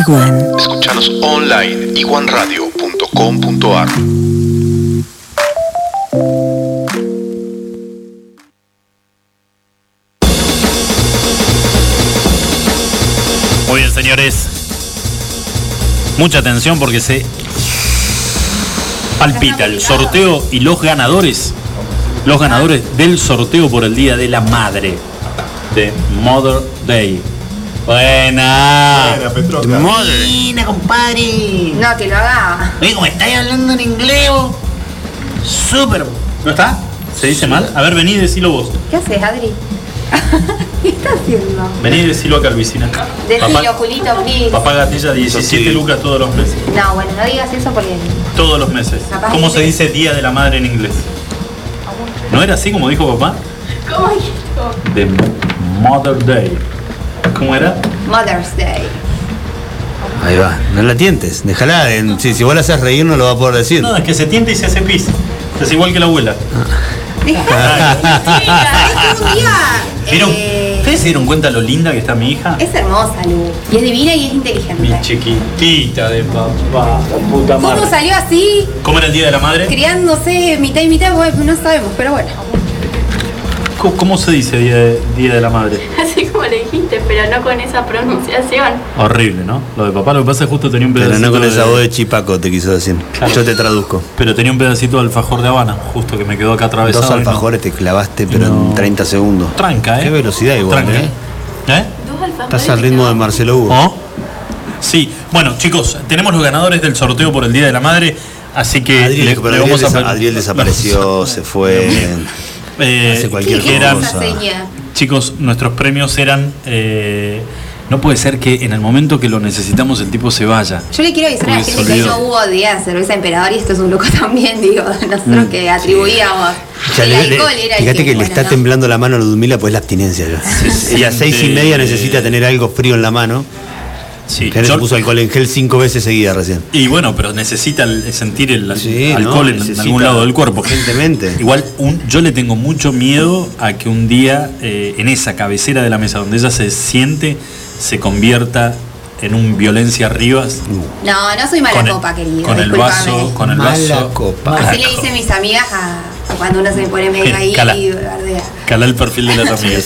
Iguan. Escuchanos online iguanradio.com.ar Muy bien, señores. Mucha atención porque se palpita el sorteo y los ganadores. Los ganadores del sorteo por el Día de la Madre. De Mother Day. Buena. Buena, compadre. No, que lo haga. Oye, como estáis hablando en inglés, vos. súper. ¿No está? ¿Se dice mal? A ver, vení y decilo vos. ¿Qué haces, Adri? ¿Qué estás haciendo? Vení y decilo acá, Vicina. Decilo, Papá, Julito, please. papá gatilla 17 lucas todos los meses. No, bueno, no digas eso porque. Todos los meses. Capaz ¿Cómo se dice Día de la Madre en inglés? ¿No era así como dijo papá? ¿Cómo esto? De Mother Day. ¿Cómo era? Mother's Day. Ahí va, no la tientes, déjala. en- si, si vos la haces reír no lo va a poder decir. No, es que se tienta y se hace pis. Es igual que la abuela. Un día. ¿Vieron? eh, ¿Ustedes se dieron cuenta lo linda que está mi hija? es hermosa, Lu. Y es divina y es inteligente. Mi chiquitita de papá, puta ¿Cómo madre. salió así? ¿Cómo era el Día de la Madre? Criándose mitad y mitad, bueno, no sabemos, pero bueno. ¿Cómo, cómo se dice Día de, Día de la Madre? Así como le dijiste, pero no con esa pronunciación. Horrible, ¿no? Lo de papá lo que pasa es justo tenía un Pero pedacito no con esa de- voz de chipaco te quiso decir. Yo te traduzco. Pero tenía un pedacito de alfajor de Habana, justo que me quedó acá atravesado. Dos no- alfajores te clavaste, pero en 30 segundos. Tranca, ¿eh? Qué velocidad igual, Tranca. ¿eh? ¿Eh? Dos alfajores. Estás al ritmo de Marcelo Hugo. ¿Oh? Sí, bueno chicos, tenemos los ganadores del sorteo por el Día de la Madre, así que Adriel, le, pero le Adriel, vamos a Adriel desapareció, se fue. Eh, hace cualquier cosa. Seña. Chicos, nuestros premios eran. eh, no puede ser que en el momento que lo necesitamos el tipo se vaya. Yo le quiero avisar a la gente que no hubo día de cerveza emperador y esto es un loco también, digo. Nosotros Mm, que atribuíamos. Ya el le- le- alcohol era el fíjate que, le bueno, está ¿no? temblando la mano a Ludmila, pues la abstinencia ya. Ella a seis y media necesita tener algo frío en la mano. Sí, Que yo- se puso alcohol en gel cinco veces seguidas recién. Y bueno, pero necesita sentir el Sí, alcohol no, en algún lado del cuerpo. urgentemente. Igual un- yo le tengo mucho miedo a que un día eh, en esa cabecera de la mesa donde ella se siente se convierta en un violencia Rivas. No, no soy mala Con el- copa, querido. Con el vaso, con el Mala vaso. copa. Así le dicen mis amigas a, a cuando uno se pone medio ahí Cala. y bardea. Cala el perfil de las amigas.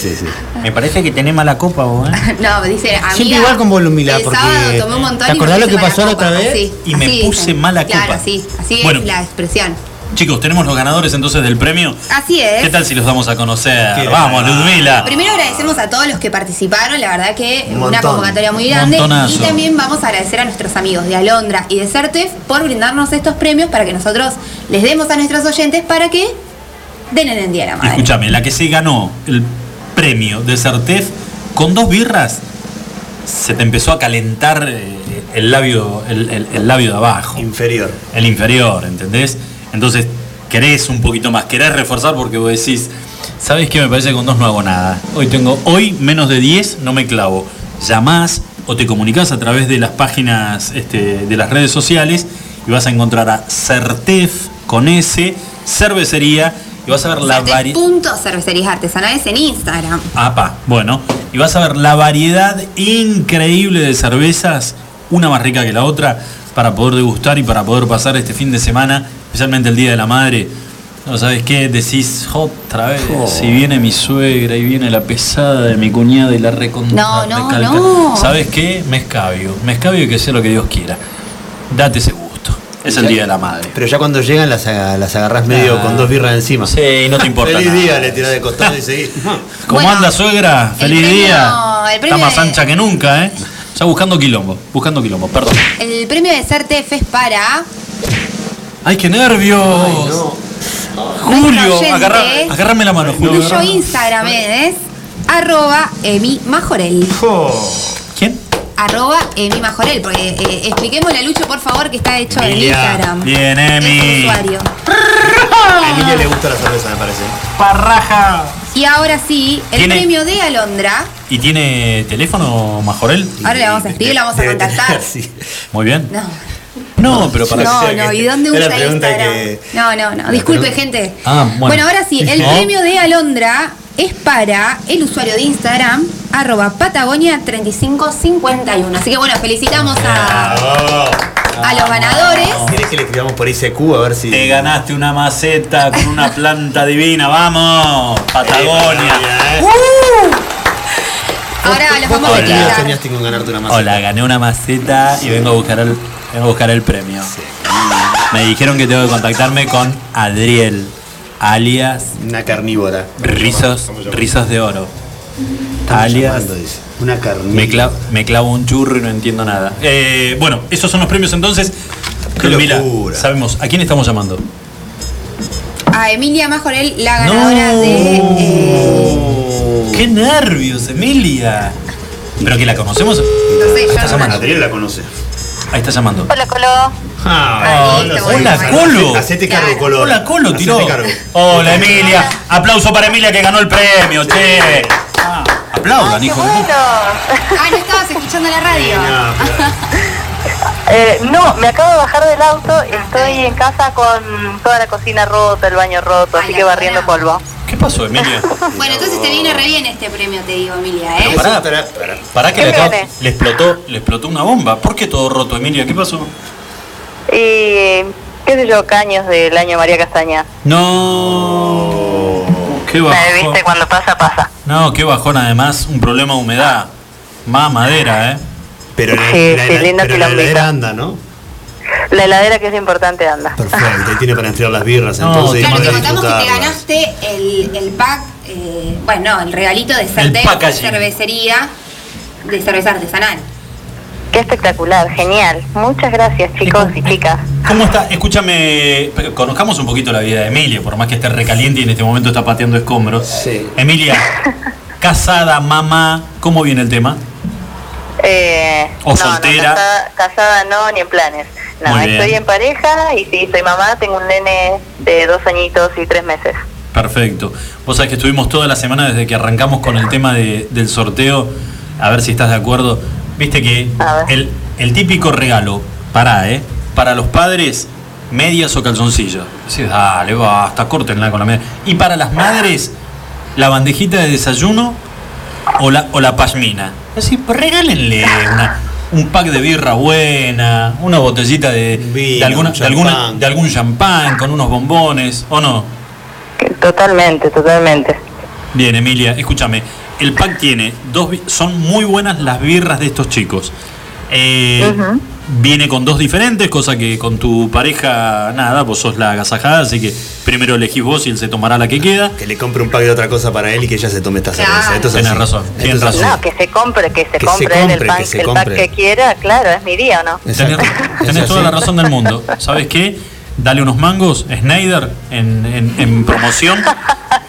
Me parece que tenés mala copa vos, ¿eh? No, dice amiga. Siempre igual con vos, Lumila, el porque- sábado tomé un montón ¿Te y acordás me lo que puse pasó mala la otra copa. vez? Sí, Y me así puse dicen. mala Claro, copa. sí, así Bueno. es la expresión. Chicos, tenemos los ganadores entonces del premio. Así es. ¿Qué tal si los damos a conocer? Qué Vamos, bárbaro. Ludmila. Primero agradecemos a todos los que participaron, la verdad que Un una montón. convocatoria muy grande. Montonazo. Y también vamos a agradecer a nuestros amigos de Alondra y de Certef por brindarnos estos premios para que nosotros les demos a nuestros oyentes para que den en el Día de la Madre. Escúchame, la que se ganó el premio de Certef con dos birras, se te empezó a calentar eh, el labio, el, el- el labio de abajo, Inferior. el inferior, ¿entendés? Entonces querés un poquito más, querés reforzar porque vos decís, ¿sabes qué? Me parece que con dos no hago nada. Hoy tengo, hoy menos de 10 no me clavo. Llamás o te comunicás a través de las páginas este, de las redes sociales y vas a encontrar a Certef con S, cervecería, y vas a ver la variedad. Punto cervecerías artesanales en Instagram. Apa, bueno, y vas a ver la variedad increíble de cervezas, una más rica que la otra, para poder degustar y para poder pasar este fin de semana, especialmente el Día de la Madre. No sabes qué, decís otra vez, Oh. si viene mi suegra y viene la pesada de mi cuñada y la recontra No, no, recalca. no. ¿Sabes qué? Me escabio, me escabio y que sea lo que Dios quiera. Date ese gusto. Es el Día de la Madre. Pero ya cuando llegan las, aga- las agarrás medio Ah. con dos birras encima. Sí, no te importa Feliz nada. día, le tirás de costado y seguís. ¿Cómo Bueno, anda suegra? Feliz premio- día. el premio Está más de- ancha que nunca, ¿eh? Ya buscando quilombo, buscando quilombo, perdón. El premio de Certef es para ¡Ay, qué nervios! Julio, Nuestro oyente. agarra, agárrame la mano, Julio. cuyo Instagram es arroba Emi Majorel. Arroba Emi Majorel, porque eh, expliquémosle a Lucho, por favor, que está hecho en Emilia. Instagram. Bien, Es Emi. usuario. A Emilia le gusta la cerveza, me parece. Parraja. Y ahora sí, el ¿Tiene- premio de Alondra. ¿Y tiene teléfono, Majorel? Ahora le vamos a escribir, le vamos a contactar. Muy bien. No, No, pero para no, que no, que- ¿y dónde usa Instagram? que- No, no, no, disculpe, gente. Ah, bueno. Bueno, ahora sí, el No. premio de Alondra es para el usuario de Instagram, arroba Patagonia3551. Así que bueno, felicitamos a, a los ganadores. ¿Querés que le escribamos por ICQ a ver si. Te ganaste una maceta con una planta divina, vamos, Patagonia. Ahora los vamos a soñaste con ganarte una maceta? Hola, gané una maceta y vengo a buscar el, vengo a buscar el premio. Me dijeron que tengo que contactarme con Adriel, alias Una carnívora. Rizos, Rizos de Oro. Alias llamando, dice. Una carnívora. me, cla- me clavo un churro y no entiendo nada. Eh, bueno, esos son los premios entonces. Qué locura. sabemos, ¿a quién estamos llamando? A Emilia Majorel, la ganadora de. eh, ¡Qué nervios, Emilia! ¿Pero que la conocemos? no sé, yo la conoce. Ahí está llamando. Hola, Colo. Ah, hola, Hola. Colo. Hacete cargo. Colo. Hola, Colo, Hacete tiró. cargo. Hola, Emilia. Aplauso para Emilia que ganó el premio, che. Ah, aplaudan, hijo de puta. Ah, no estabas escuchando la radio. No, pero- Eh, no, me acabo de bajar del auto, estoy en casa con toda la cocina rota, el baño roto, Ay, así que barriendo polvo. ¿Qué pasó, Emilia? Bueno, entonces te viene re bien este premio, te digo, Emilia, ¿eh? Pará, Pará, pará. pará que ¿Qué le, le explotó, le explotó una bomba. ¿Por qué todo roto, Emilia? ¿Qué pasó? Y, qué sé yo, caños del año María Castaña. No. Qué Me bajón. viste, cuando pasa, pasa. No, qué bajón además, un problema de humedad. Más madera, ¿eh? Pero la, Sí, la- sí, la- lindo pero la quilombito. heladera anda, ¿no? La heladera que es importante anda. Perfecto, ahí tiene para enfriar las birras. No, entonces, Claro, y te contamos que te ganaste el, el pack, eh, bueno, no, el regalito de packaging. cervecería de cerveza artesanal. Qué espectacular, genial. Muchas gracias, chicos y chicas. ¿Cómo está? Escúchame, conozcamos un poquito la vida de Emilia, por más que esté recaliente y en este momento está pateando escombros. Sí. Emilia, casada, mamá, ¿cómo viene el tema? Eh, O no, soltera. No, casada, casada no, ni en planes. No, estoy en pareja y sí, soy mamá, tengo un nene de dos añitos y tres meses. Perfecto. Vos sabés que estuvimos toda la semana desde que arrancamos con el tema de- del sorteo, a ver si estás de acuerdo. Viste que el, el típico regalo, pará, ¿eh? Para los padres, medias o calzoncillos. Decís, dale, basta, córtenla con la media. Y para las madres, la bandejita de desayuno o la, o la pashmina. Así, pues regálenle una- un pack de birra buena, una botellita de, Vino, de, alguna, de, alguna- de algún champán con unos bombones, ¿o no? Totalmente, totalmente. Bien, Emilia, escúchame. El pack tiene dos. Son muy buenas las birras de estos chicos. Eh. Viene con dos diferentes, cosa que con tu pareja, nada, vos sos la agasajada, así que primero elegís vos y él se tomará la que queda. Que le compre un pack de otra cosa para él y que ella se tome esta Claro. cerveza. Esto es Tenés así. razón, Esto tienes razón. No, que se compre, que se Que se compre él el pack, que se el pack que quiera, claro, es mi día o no. Tenés, Exacto. tenés Es toda la razón del mundo. ¿Sabes qué? Dale unos mangos, Snyder, en, en- en promoción.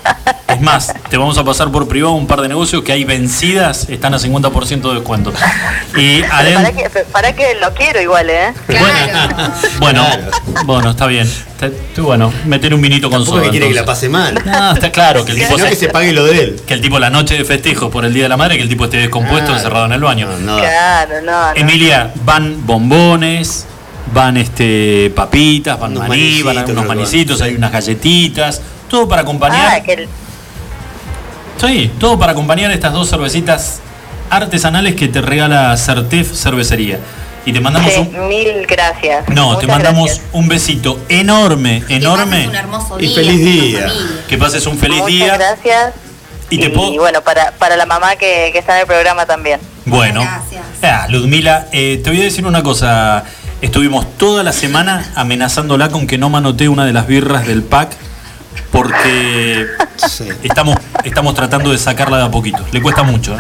Es más, te vamos a pasar por privado un par de negocios que hay vencidas, están a 50% de descuento. Y para que, para que lo quiero igual, ¿eh? Claro. Bueno, Claro. bueno, está bien. Bueno, meter un vinito con soda. que quiere que la pase mal. No, está claro que el tipo se, que se pague lo de él. que el tipo la noche de festejos por el Día de la Madre, que el tipo esté descompuesto, Claro. encerrado en el baño. No, no. Claro, no, no. Emilia, van bombones, van este papitas, van Unos maní, van unos manicitos, hay unas galletitas, todo para acompañar. Ah, que el- Sí, todo para acompañar estas dos cervecitas artesanales que te regala Certef Cervecería. Y te mandamos Sí, un. mil gracias. No, te mandamos gracias. un besito enorme, enorme. un hermoso Y feliz día. Que pases un feliz Muchas día. gracias. Y te puedo- bueno, para, para la mamá que, que está en el programa también. Bueno, Ah, Ludmila, eh, te voy a decir una cosa. Estuvimos toda la semana amenazándola con que no manotee una de las birras del pack porque estamos, estamos tratando de sacarla de a poquito. Le cuesta mucho. ¿eh?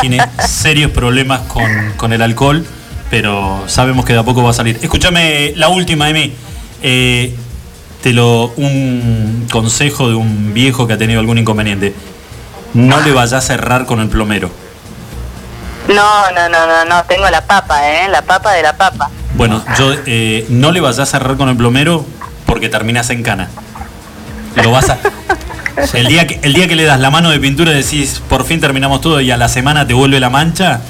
Tiene serios problemas con, con el alcohol, pero sabemos que de a poco va a salir. Escúchame, la última de mí. Eh, te lo, un consejo de un viejo que ha tenido algún inconveniente. No le vayas a cerrar con el plomero. No, no, no, no, no, tengo la papa, ¿eh? La papa de la papa. Bueno, yo eh, no le vas a cerrar con el plomero porque terminas en cana. Lo vas a. El día, que, el día que le das la mano de pintura y decís por fin terminamos todo y a la semana te vuelve la mancha,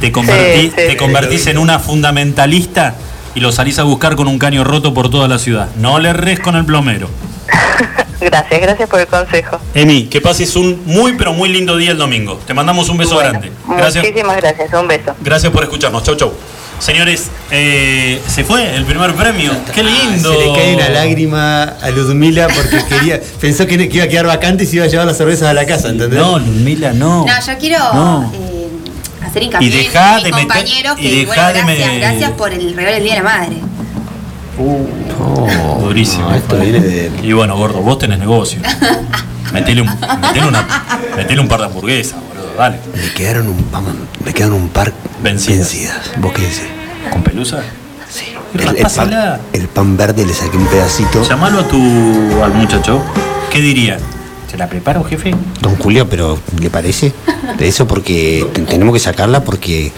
te, convertí- Sí, sí, te convertís en una fundamentalista y lo salís a buscar con un caño roto por toda la ciudad. No le erres con el plomero. Gracias, gracias por el consejo. Emi, que pases un muy pero muy lindo día el domingo. Te mandamos un beso grande. Gracias. Muchísimas gracias, un beso. Gracias por escucharnos. Chau, chau. Señores, eh, se fue el primer premio. Qué lindo. Se le cae una lágrima a Ludmila porque quería, pensó que, que iba a quedar vacante y se iba a llevar las cervezas a la casa, ¿entendés? No, Ludmila, no. No, yo quiero No. eh, hacer hincapié Y dejá en de mis meter- compañeros y que, dejá bueno, de gracias, me- gracias por el regalo del Día de la Madre. Oh, durísimo. esto viene de. Y bueno, gordo, vos tenés negocio. Metele un, metele una, metele un par de hamburguesas, boludo, dale. Me quedaron un, vamos, me quedaron un par Vencidas. ¿Vos qué decís? ¿Con pelusa? Sí. El, el pan, el pan verde le saqué un pedacito. Llamalo a tu al muchacho. ¿Qué diría? ¿Se la preparo, jefe? Don Julio, pero ¿le parece? De eso porque te- tenemos que sacarla porque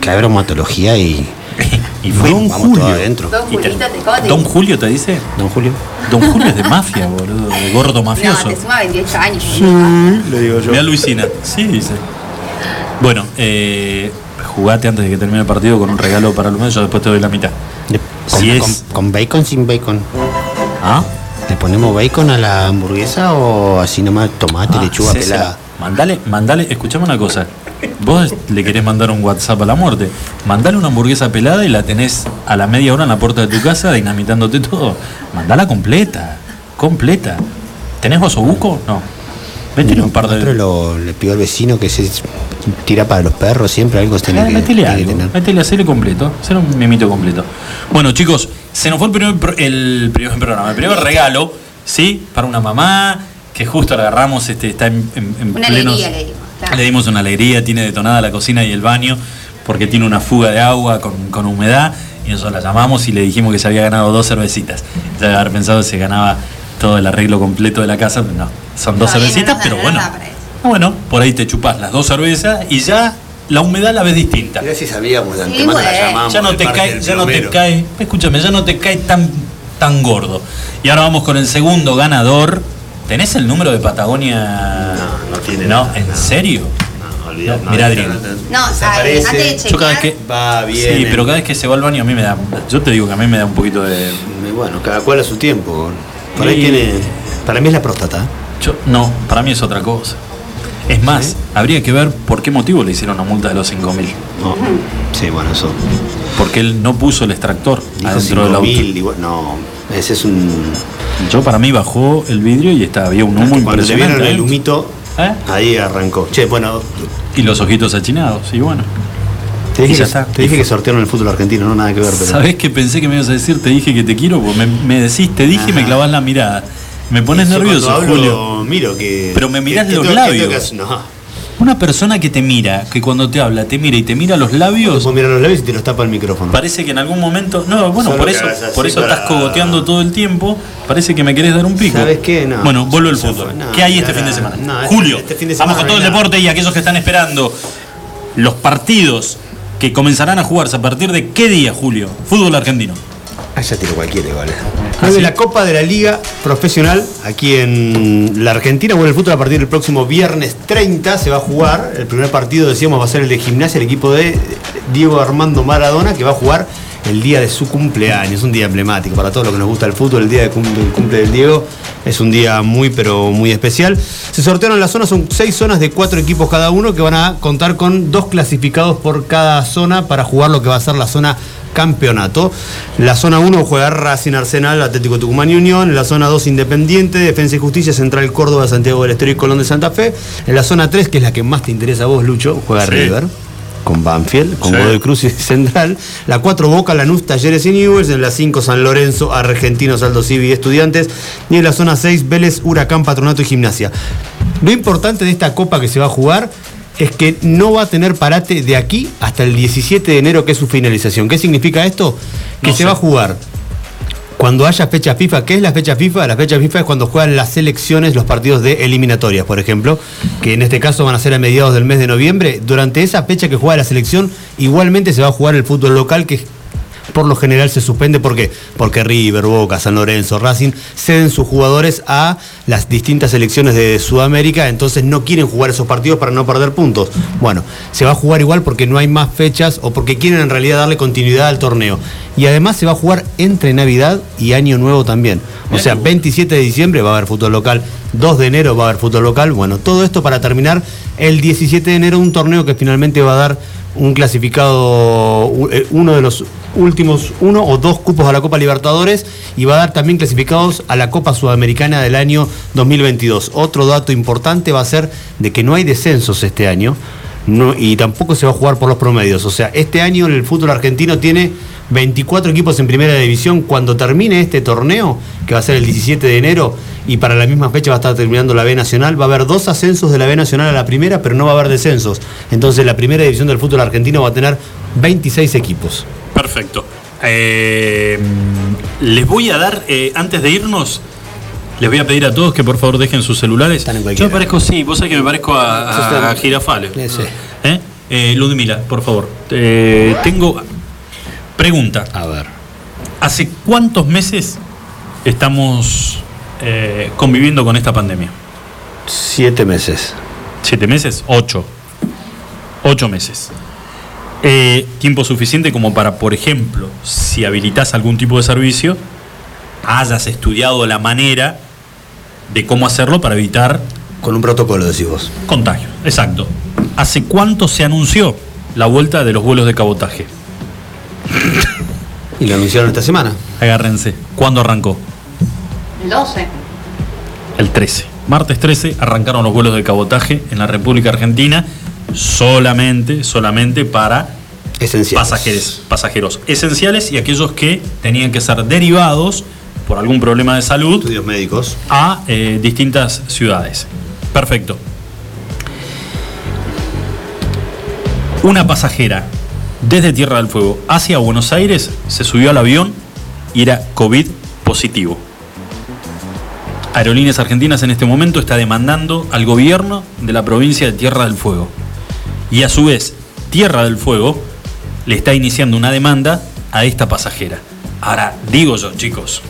clave bromatología y. Y fue Don vamos Julio. todo adentro. Don te ¿cómo te ¿Don Julio te dice? Don Julio. Don Julio es de mafia, boludo, de gordo mafioso. No, te suma 28 años. boludo. Le digo yo. Mira Luisina. Sí, dice. Bueno, eh, jugate antes de que termine el partido con un regalo para los yo después te doy la mitad. ¿Con, Si es- con- con bacon sin bacon? ¿Ah? ¿Le ponemos bacon a la hamburguesa o así nomás tomate, Ah, lechuga César, pelada? Mandale, mandale, escuchame una cosa. Vos le querés mandar un WhatsApp a la muerte. Mandale una hamburguesa pelada y la tenés a la media hora en la puerta de tu casa dinamitándote todo. Mandala completa. Completa. ¿Tenés osobuco? No. Métele un par de. Nosotros lo, le pido al vecino que se tira para los perros, siempre algo tiene Ah, que, metele tiene que algo, tener. metele hacerle completo, hacer un mimito completo. Bueno, chicos, se nos fue el primer, pro- el primer programa, el primer regalo, ¿sí? Para una mamá que justo la agarramos, este, está en, en- en Una plenos- alegría le digo. claro. Le dimos una alegría, tiene detonada la cocina y el baño, porque tiene una fuga de agua con, con humedad, y nosotros la llamamos y le dijimos que se había ganado dos cervecitas. Ya debe haber pensado que se ganaba todo el arreglo completo de la casa, pero no, son dos no cervecitas, pero no bueno. para. Bueno, por ahí te chupás las dos cervezas y ya la humedad la ves distinta. Mirá si sabíamos de Sí, antemano la bueno. llamamos. Ya no te cae, ya no te cae, escúchame, ya no te cae tan, tan gordo. Y ahora vamos con el segundo ganador. ¿Tenés el número de Patagonia? No, no tiene No, nada, ¿en no. serio? No, olvidate, no, Mirá, no, antes de Yo cada vez que. Va bien. Sí, pero cada vez que se va al baño a mí me da. Yo te digo que a mí me da un poquito de. Bueno, cada cual a su tiempo. Por ahí Y- tiene. Para mí es la próstata. Yo, no, para mí es otra cosa. Es más, habría que ver por qué motivo le hicieron una multa de los 5 mil. No. Sí, bueno, eso. Porque él no puso el extractor Dijo adentro del auto. 5.000, igual- no, ese es un. Yo para mí bajó el vidrio y estaba, había un humo Cuando le impresionante. vieron el humito, ¿Eh? ahí arrancó. Che, bueno, Y los ojitos achinados, y bueno. te dije, que, te dije que sortearon el fútbol argentino, no nada que ver, pero. ¿Sabés que pensé que me ibas a decir? Te dije que te quiero, porque me, me decís, te dije y me clavas la mirada. Me pones nervioso, hablo, Julio. Miro que. Pero me mirás que- los que labios. No. Una persona que te mira, que cuando te habla, te mira y te mira los labios, Vos los labios y te los tapa el micrófono. parece que en algún momento. No, bueno, Solo por eso, por eso para- estás cogoteando todo el tiempo. Parece que me querés dar un pico. ¿Sabes qué? No. Bueno, vuelvo al fútbol. No, ¿Qué hay este fin de semana? este- Julio, este fin de vamos con todo el deporte y aquellos que están esperando los partidos que comenzarán a jugarse a partir de qué día, Julio? Fútbol argentino. Ah, ya tiro cualquiera igual. ¿Ah, de la Copa de la Liga Profesional aquí en la Argentina. Bueno, el fútbol a partir del próximo viernes 30 se va a jugar. El primer partido, decíamos, va a ser el de gimnasia, el equipo de Diego Armando Maradona, que va a jugar el día de su cumpleaños, un día emblemático para todos los que nos gusta el fútbol, el día de cumple, el cumple del Diego es un día muy pero muy especial. Se sortearon las zonas, son seis zonas de cuatro equipos cada uno que van a contar con dos clasificados por cada zona para jugar lo que va a ser la zona campeonato. La zona 1 juega Racing Arsenal, Atlético Tucumán y Unión. En la zona 2 Independiente, Defensa y Justicia, Central Córdoba, Santiago del Estero y Colón de Santa Fe. En la zona 3, que es la que más te interesa a vos, Lucho, juega Sí. River. Con Banfield, con Sí. Godoy Cruz y Central. La 4 Boca, Lanús, Talleres y Newells. En la 5 San Lorenzo, Argentinos, Aldo Civi y Estudiantes. Y en la zona 6 Vélez, Huracán, Patronato y Gimnasia. Lo importante de esta copa que se va a jugar es que no va a tener parate de aquí hasta el 17 de enero, que es su finalización. ¿Qué significa esto? Que No se sé. va a jugar cuando haya fecha FIFA. ¿Qué es la fecha FIFA? La fecha FIFA es cuando juegan las selecciones, los partidos de eliminatorias, por ejemplo, que en este caso van a ser a mediados del mes de noviembre. Durante esa fecha que juega la selección, igualmente se va a jugar el fútbol local, que por lo general se suspende. ¿Por qué? Porque River, Boca, San Lorenzo, Racing ceden sus jugadores a las distintas selecciones de Sudamérica, entonces no quieren jugar esos partidos para no perder puntos. Bueno, se va a jugar igual porque no hay más fechas o porque quieren en realidad darle continuidad al torneo. Y además se va a jugar entre Navidad y Año Nuevo también. O sea, 27 de diciembre va a haber fútbol local, 2 de enero va a haber fútbol local. Bueno, todo esto para terminar el 17 de enero un torneo que finalmente va a dar un clasificado, eh, uno de los últimos, uno o dos cupos a la Copa Libertadores y va a dar también clasificados a la Copa Sudamericana del año 2022. Otro dato importante va a ser de que no hay descensos este año y tampoco se va a jugar por los promedios. O sea, este año el fútbol argentino tiene 24 equipos en primera división. Cuando termine este torneo, que va a ser el 17 de enero, y para la misma fecha va a estar terminando la B Nacional, va a haber dos ascensos de la B Nacional a la primera, pero no va a haber descensos. Entonces la primera división del fútbol argentino va a tener 26 equipos. Perfecto. Eh, les voy a dar, eh, antes de irnos, les voy a pedir a todos que por favor dejen sus celulares. Yo me parezco, sí, vos sabés que me parezco a, a, a Girafales. ¿Eh? Eh, Ludmila, por favor. Tengo. Pregunta. A ver. ¿Hace cuántos meses estamos eh, conviviendo con esta pandemia? Siete meses. ¿Siete meses? Ocho. Ocho meses. Eh, tiempo suficiente como para, por ejemplo, si habilitas algún tipo de servicio, hayas estudiado la manera de cómo hacerlo para evitar. Con un protocolo, decís vos. Contagio, exacto. ¿Hace cuánto se anunció la vuelta de los vuelos de cabotaje? Y lo anunciaron esta semana. Agárrense. ¿Cuándo arrancó? El 12. El 13. Martes 13 arrancaron los vuelos de cabotaje en la República Argentina solamente, solamente para pasajeros, pasajeros esenciales y aquellos que tenían que ser derivados por algún problema de salud Estudios médicos. a eh, distintas ciudades. Perfecto. Una pasajera desde Tierra del Fuego hacia Buenos Aires se subió al avión y era COVID positivo. Aerolíneas Argentinas en este momento está demandando al gobierno de la provincia de Tierra del Fuego. Y a su vez, Tierra del Fuego le está iniciando una demanda a esta pasajera. Ahora, digo yo, chicos,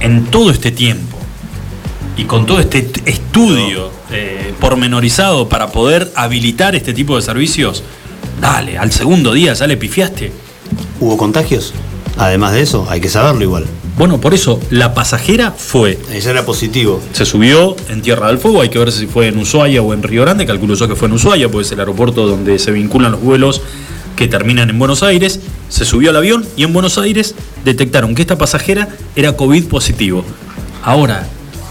en todo este tiempo y con todo este estudio eh, pormenorizado para poder habilitar este tipo de servicios, dale, al segundo día ya le pifiaste. ¿Hubo contagios? Además de eso, hay que saberlo igual. Bueno, por eso, la pasajera fue. Ella era positivo. Se subió en Tierra del Fuego, hay que ver si fue en Ushuaia o en Río Grande, calculo yo que fue en Ushuaia, porque es el aeropuerto donde se vinculan los vuelos que terminan en Buenos Aires. Se subió al avión y en Buenos Aires detectaron que esta pasajera era COVID positivo. Ahora,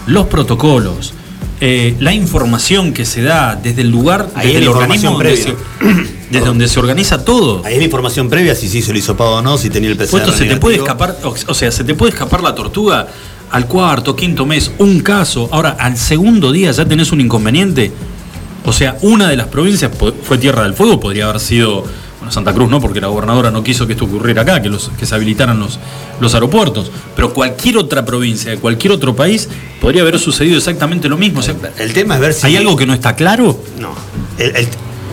los protocolos, eh, la información que se da desde el lugar, Ahí desde es el organismo donde se, desde donde se organiza todo. Ahí es la información previa, si se hizo el hisopado o no, si tenía el PCR Puesto, se te puede escapar, o sea, se te puede escapar la tortuga al cuarto, quinto mes, un caso. Ahora, al segundo día ya tenés un inconveniente. O sea, una de las provincias fue Tierra del Fuego, podría haber sido bueno, Santa Cruz, no, porque la gobernadora no quiso que esto ocurriera acá, que, los, que se habilitaran los, los aeropuertos. Pero cualquier otra provincia, de cualquier otro país, podría haber sucedido exactamente lo mismo. O sea, El tema es ver si. ¿Hay algo que no está claro? No. El, el-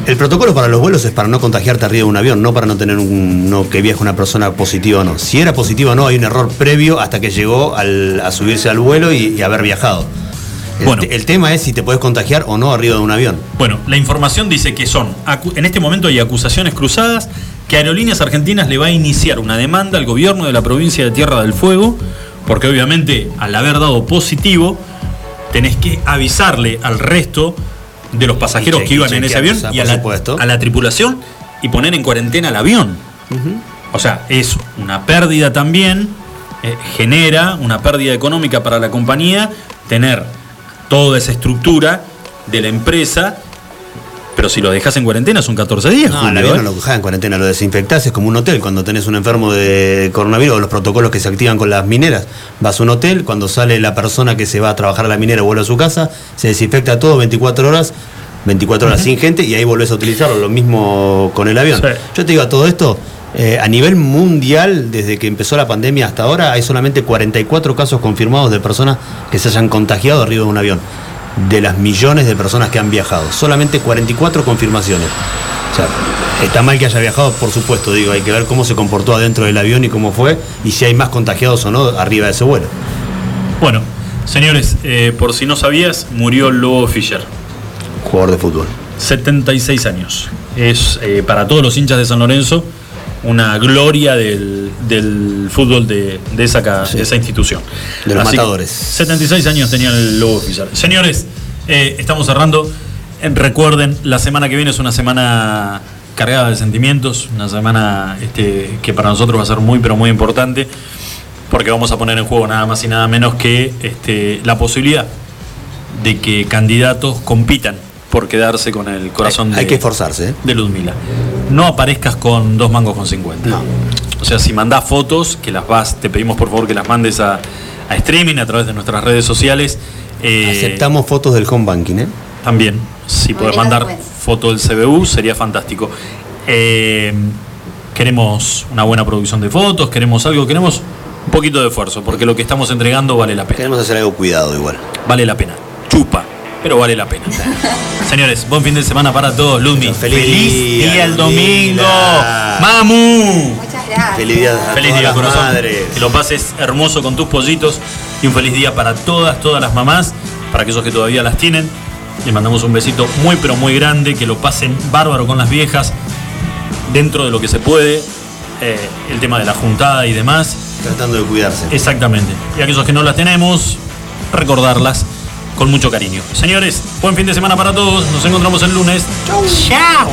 el protocolo para los vuelos es para no contagiarte arriba de un avión, no para no tener un. no que viaje una persona positiva o no. Si era positivo o no, hay un error previo hasta que llegó al- a subirse al vuelo y, y haber viajado. El, Bueno. el tema es si te puedes contagiar o no arriba de un avión. Bueno, la información dice que son, en este momento hay acusaciones cruzadas que Aerolíneas Argentinas le va a iniciar una demanda al gobierno de la provincia de Tierra del Fuego, porque obviamente al haber dado positivo, tenés que avisarle al resto de los pasajeros que iban en ese avión y a la, a la tripulación y poner en cuarentena el avión. O sea, es una pérdida también, eh, genera una pérdida económica para la compañía tener toda esa estructura de la empresa, pero si lo dejas en cuarentena son 14 días. No, Julio, ¿eh? no lo dejás en cuarentena, lo desinfectás, es como un hotel. Cuando tenés un enfermo de coronavirus los protocolos que se activan con las mineras, vas a un hotel, cuando sale la persona que se va a trabajar a la minera vuelve a su casa, se desinfecta todo 24 horas, 24 horas sin gente y ahí volvés a utilizarlo. Lo mismo con el avión. Yo te digo a todo esto. eh, a nivel mundial, desde que empezó la pandemia hasta ahora, hay solamente 44 casos confirmados de personas que se hayan contagiado arriba de un avión. De las millones de personas que han viajado. Solamente 44 confirmaciones. O sea, está mal que haya viajado, por supuesto, digo, hay que ver cómo se comportó adentro del avión y cómo fue, y si hay más contagiados o no arriba de ese vuelo. Bueno, señores, eh, por si no sabías, murió Lobo Fischer. Jugador de fútbol. 76 años. Es eh, para todos los hinchas de San Lorenzo una gloria del, del fútbol de, de esa, ca- de esa institución. De los Así matadores. 76 años tenía el Lobo Fischer. Señores, eh, estamos cerrando. Eh, recuerden, la semana que viene es una semana cargada de sentimientos, una semana este, que para nosotros va a ser muy, pero muy importante, porque vamos a poner en juego nada más y nada menos que este, la posibilidad de que candidatos compitan por quedarse con el corazón Hay de, que esforzarse. ¿eh? de Ludmila. No aparezcas con dos mangos con 50. O sea, si mandás fotos, que las vas, te pedimos por favor que las mandes a, a streaming a través de nuestras redes sociales. eh, Aceptamos fotos del home banking, ¿eh? También, si puedes mandar foto del CBU, sería fantástico. Eh, queremos una buena producción de fotos, queremos algo, queremos un poquito de esfuerzo, porque lo que estamos entregando vale la pena. Queremos hacer algo cuidado igual. Vale la pena. Chupa, pero vale la pena. Señores, buen fin de semana para todos. Ludmi, feliz, día el domingo. ¡Mamu! Feliz día a Feliz día, las corazón. madres. Que lo pases hermoso con tus pollitos y un feliz día para todas, todas las mamás, para aquellos que todavía las tienen. Les mandamos un besito muy, pero muy grande, que lo pasen bárbaro con las viejas, dentro de lo que se puede, eh, el tema de la juntada y demás. Tratando de cuidarse. Exactamente. Y aquellos que no las tenemos, recordarlas con mucho cariño. Señores, buen fin de semana para todos. Nos encontramos el lunes. Chau. Chao.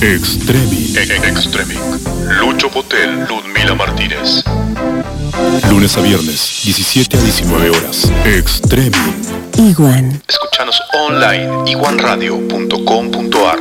Extremi. Extremi. Lucho Potel, Ludmila Martínez. Lunes a viernes, 17 a 19 horas. Extremi. Iguan. Escuchanos online iguanradio.com.ar